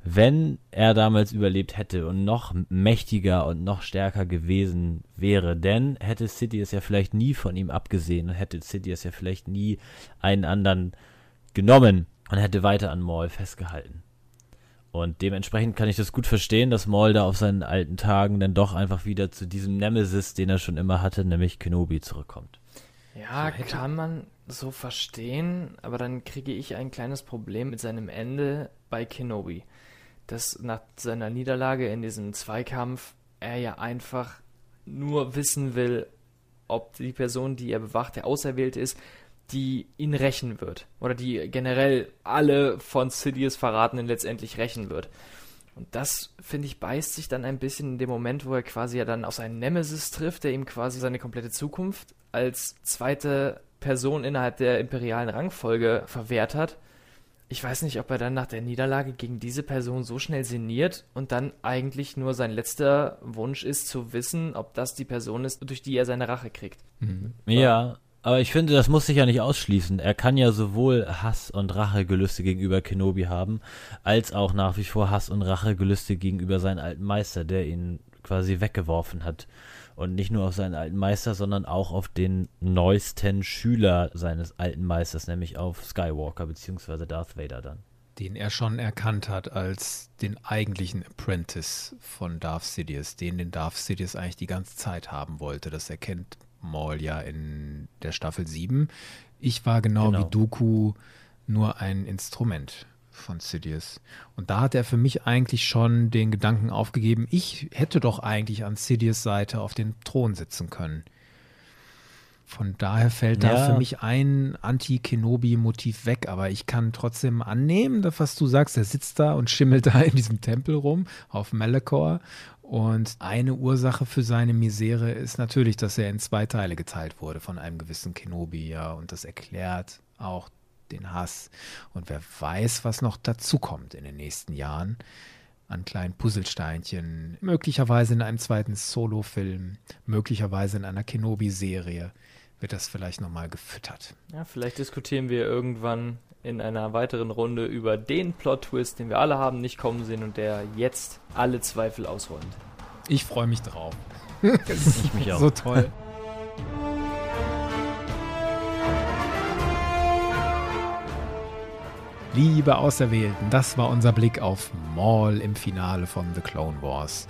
wenn er damals überlebt hätte und noch mächtiger und noch stärker gewesen wäre, denn hätte City es ja vielleicht nie von ihm abgesehen und hätte City es ja vielleicht nie einen anderen genommen und hätte weiter an Maul festgehalten. Und dementsprechend kann ich das gut verstehen, dass Maul da auf seinen alten Tagen dann doch einfach wieder zu diesem Nemesis, den er schon immer hatte, nämlich Kenobi, zurückkommt. Ja, so kann man so verstehen, aber dann kriege ich ein kleines Problem mit seinem Ende bei Kenobi dass nach seiner Niederlage in diesem Zweikampf er ja einfach nur wissen will, ob die Person, die er bewacht, der Auserwählte ist, die ihn rächen wird. Oder die generell alle von Sidious Verratenen letztendlich rächen wird. Und das, finde ich, beißt sich dann ein bisschen in dem Moment, wo er quasi ja dann auf seinen Nemesis trifft, der ihm quasi seine komplette Zukunft als zweite Person innerhalb der imperialen Rangfolge verwehrt hat ich weiß nicht, ob er dann nach der Niederlage gegen diese Person so schnell sinniert und dann eigentlich nur sein letzter Wunsch ist zu wissen, ob das die Person ist, durch die er seine Rache kriegt. Mhm. Ja, aber ich finde, das muss sich ja nicht ausschließen. Er kann ja sowohl Hass und Rachegelüste gegenüber Kenobi haben, als auch nach wie vor Hass und Rachegelüste gegenüber seinem alten Meister, der ihn quasi weggeworfen hat. Und nicht nur auf seinen alten Meister, sondern auch auf den neuesten Schüler seines alten Meisters, nämlich auf Skywalker bzw. Darth Vader dann. Den er schon erkannt hat als den eigentlichen Apprentice von Darth Sidious, den den Darth Sidious eigentlich die ganze Zeit haben wollte. Das erkennt Maul ja in der Staffel 7. Ich war genau, genau. wie Dooku nur ein Instrument von Sidious. Und da hat er für mich eigentlich schon den Gedanken aufgegeben, ich hätte doch eigentlich an Sidious Seite auf dem Thron sitzen können. Von daher fällt ja. da für mich ein Anti-Kenobi-Motiv weg, aber ich kann trotzdem annehmen, was du sagst, er sitzt da und schimmelt da in diesem Tempel rum auf Malachor und eine Ursache für seine Misere ist natürlich, dass er in zwei Teile geteilt wurde von einem gewissen Kenobi, ja, und das erklärt auch den Hass. Und wer weiß, was noch dazukommt in den nächsten Jahren an kleinen Puzzlesteinchen, möglicherweise in einem zweiten Solo-Film, möglicherweise in einer Kenobi-Serie wird das vielleicht nochmal gefüttert. Ja, vielleicht diskutieren wir irgendwann in einer weiteren Runde über den Plot-Twist, den wir alle haben nicht kommen sehen und der jetzt alle Zweifel ausräumt. Ich freue mich drauf. ich mich auch. So toll. Liebe Auserwählten, das war unser Blick auf Maul im Finale von The Clone Wars.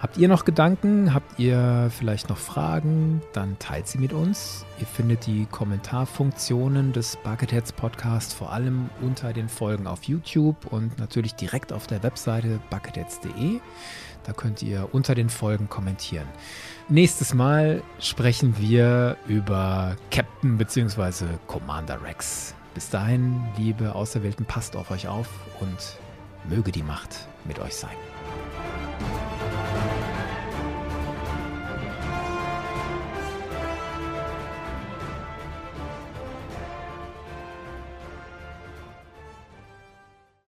Habt ihr noch Gedanken? Habt ihr vielleicht noch Fragen? Dann teilt sie mit uns. Ihr findet die Kommentarfunktionen des Bucketheads Podcast vor allem unter den Folgen auf YouTube und natürlich direkt auf der Webseite bucketheads.de. Da könnt ihr unter den Folgen kommentieren. Nächstes Mal sprechen wir über Captain bzw. Commander Rex. Bis dahin, liebe Auserwählten, passt auf euch auf und möge die Macht mit euch sein.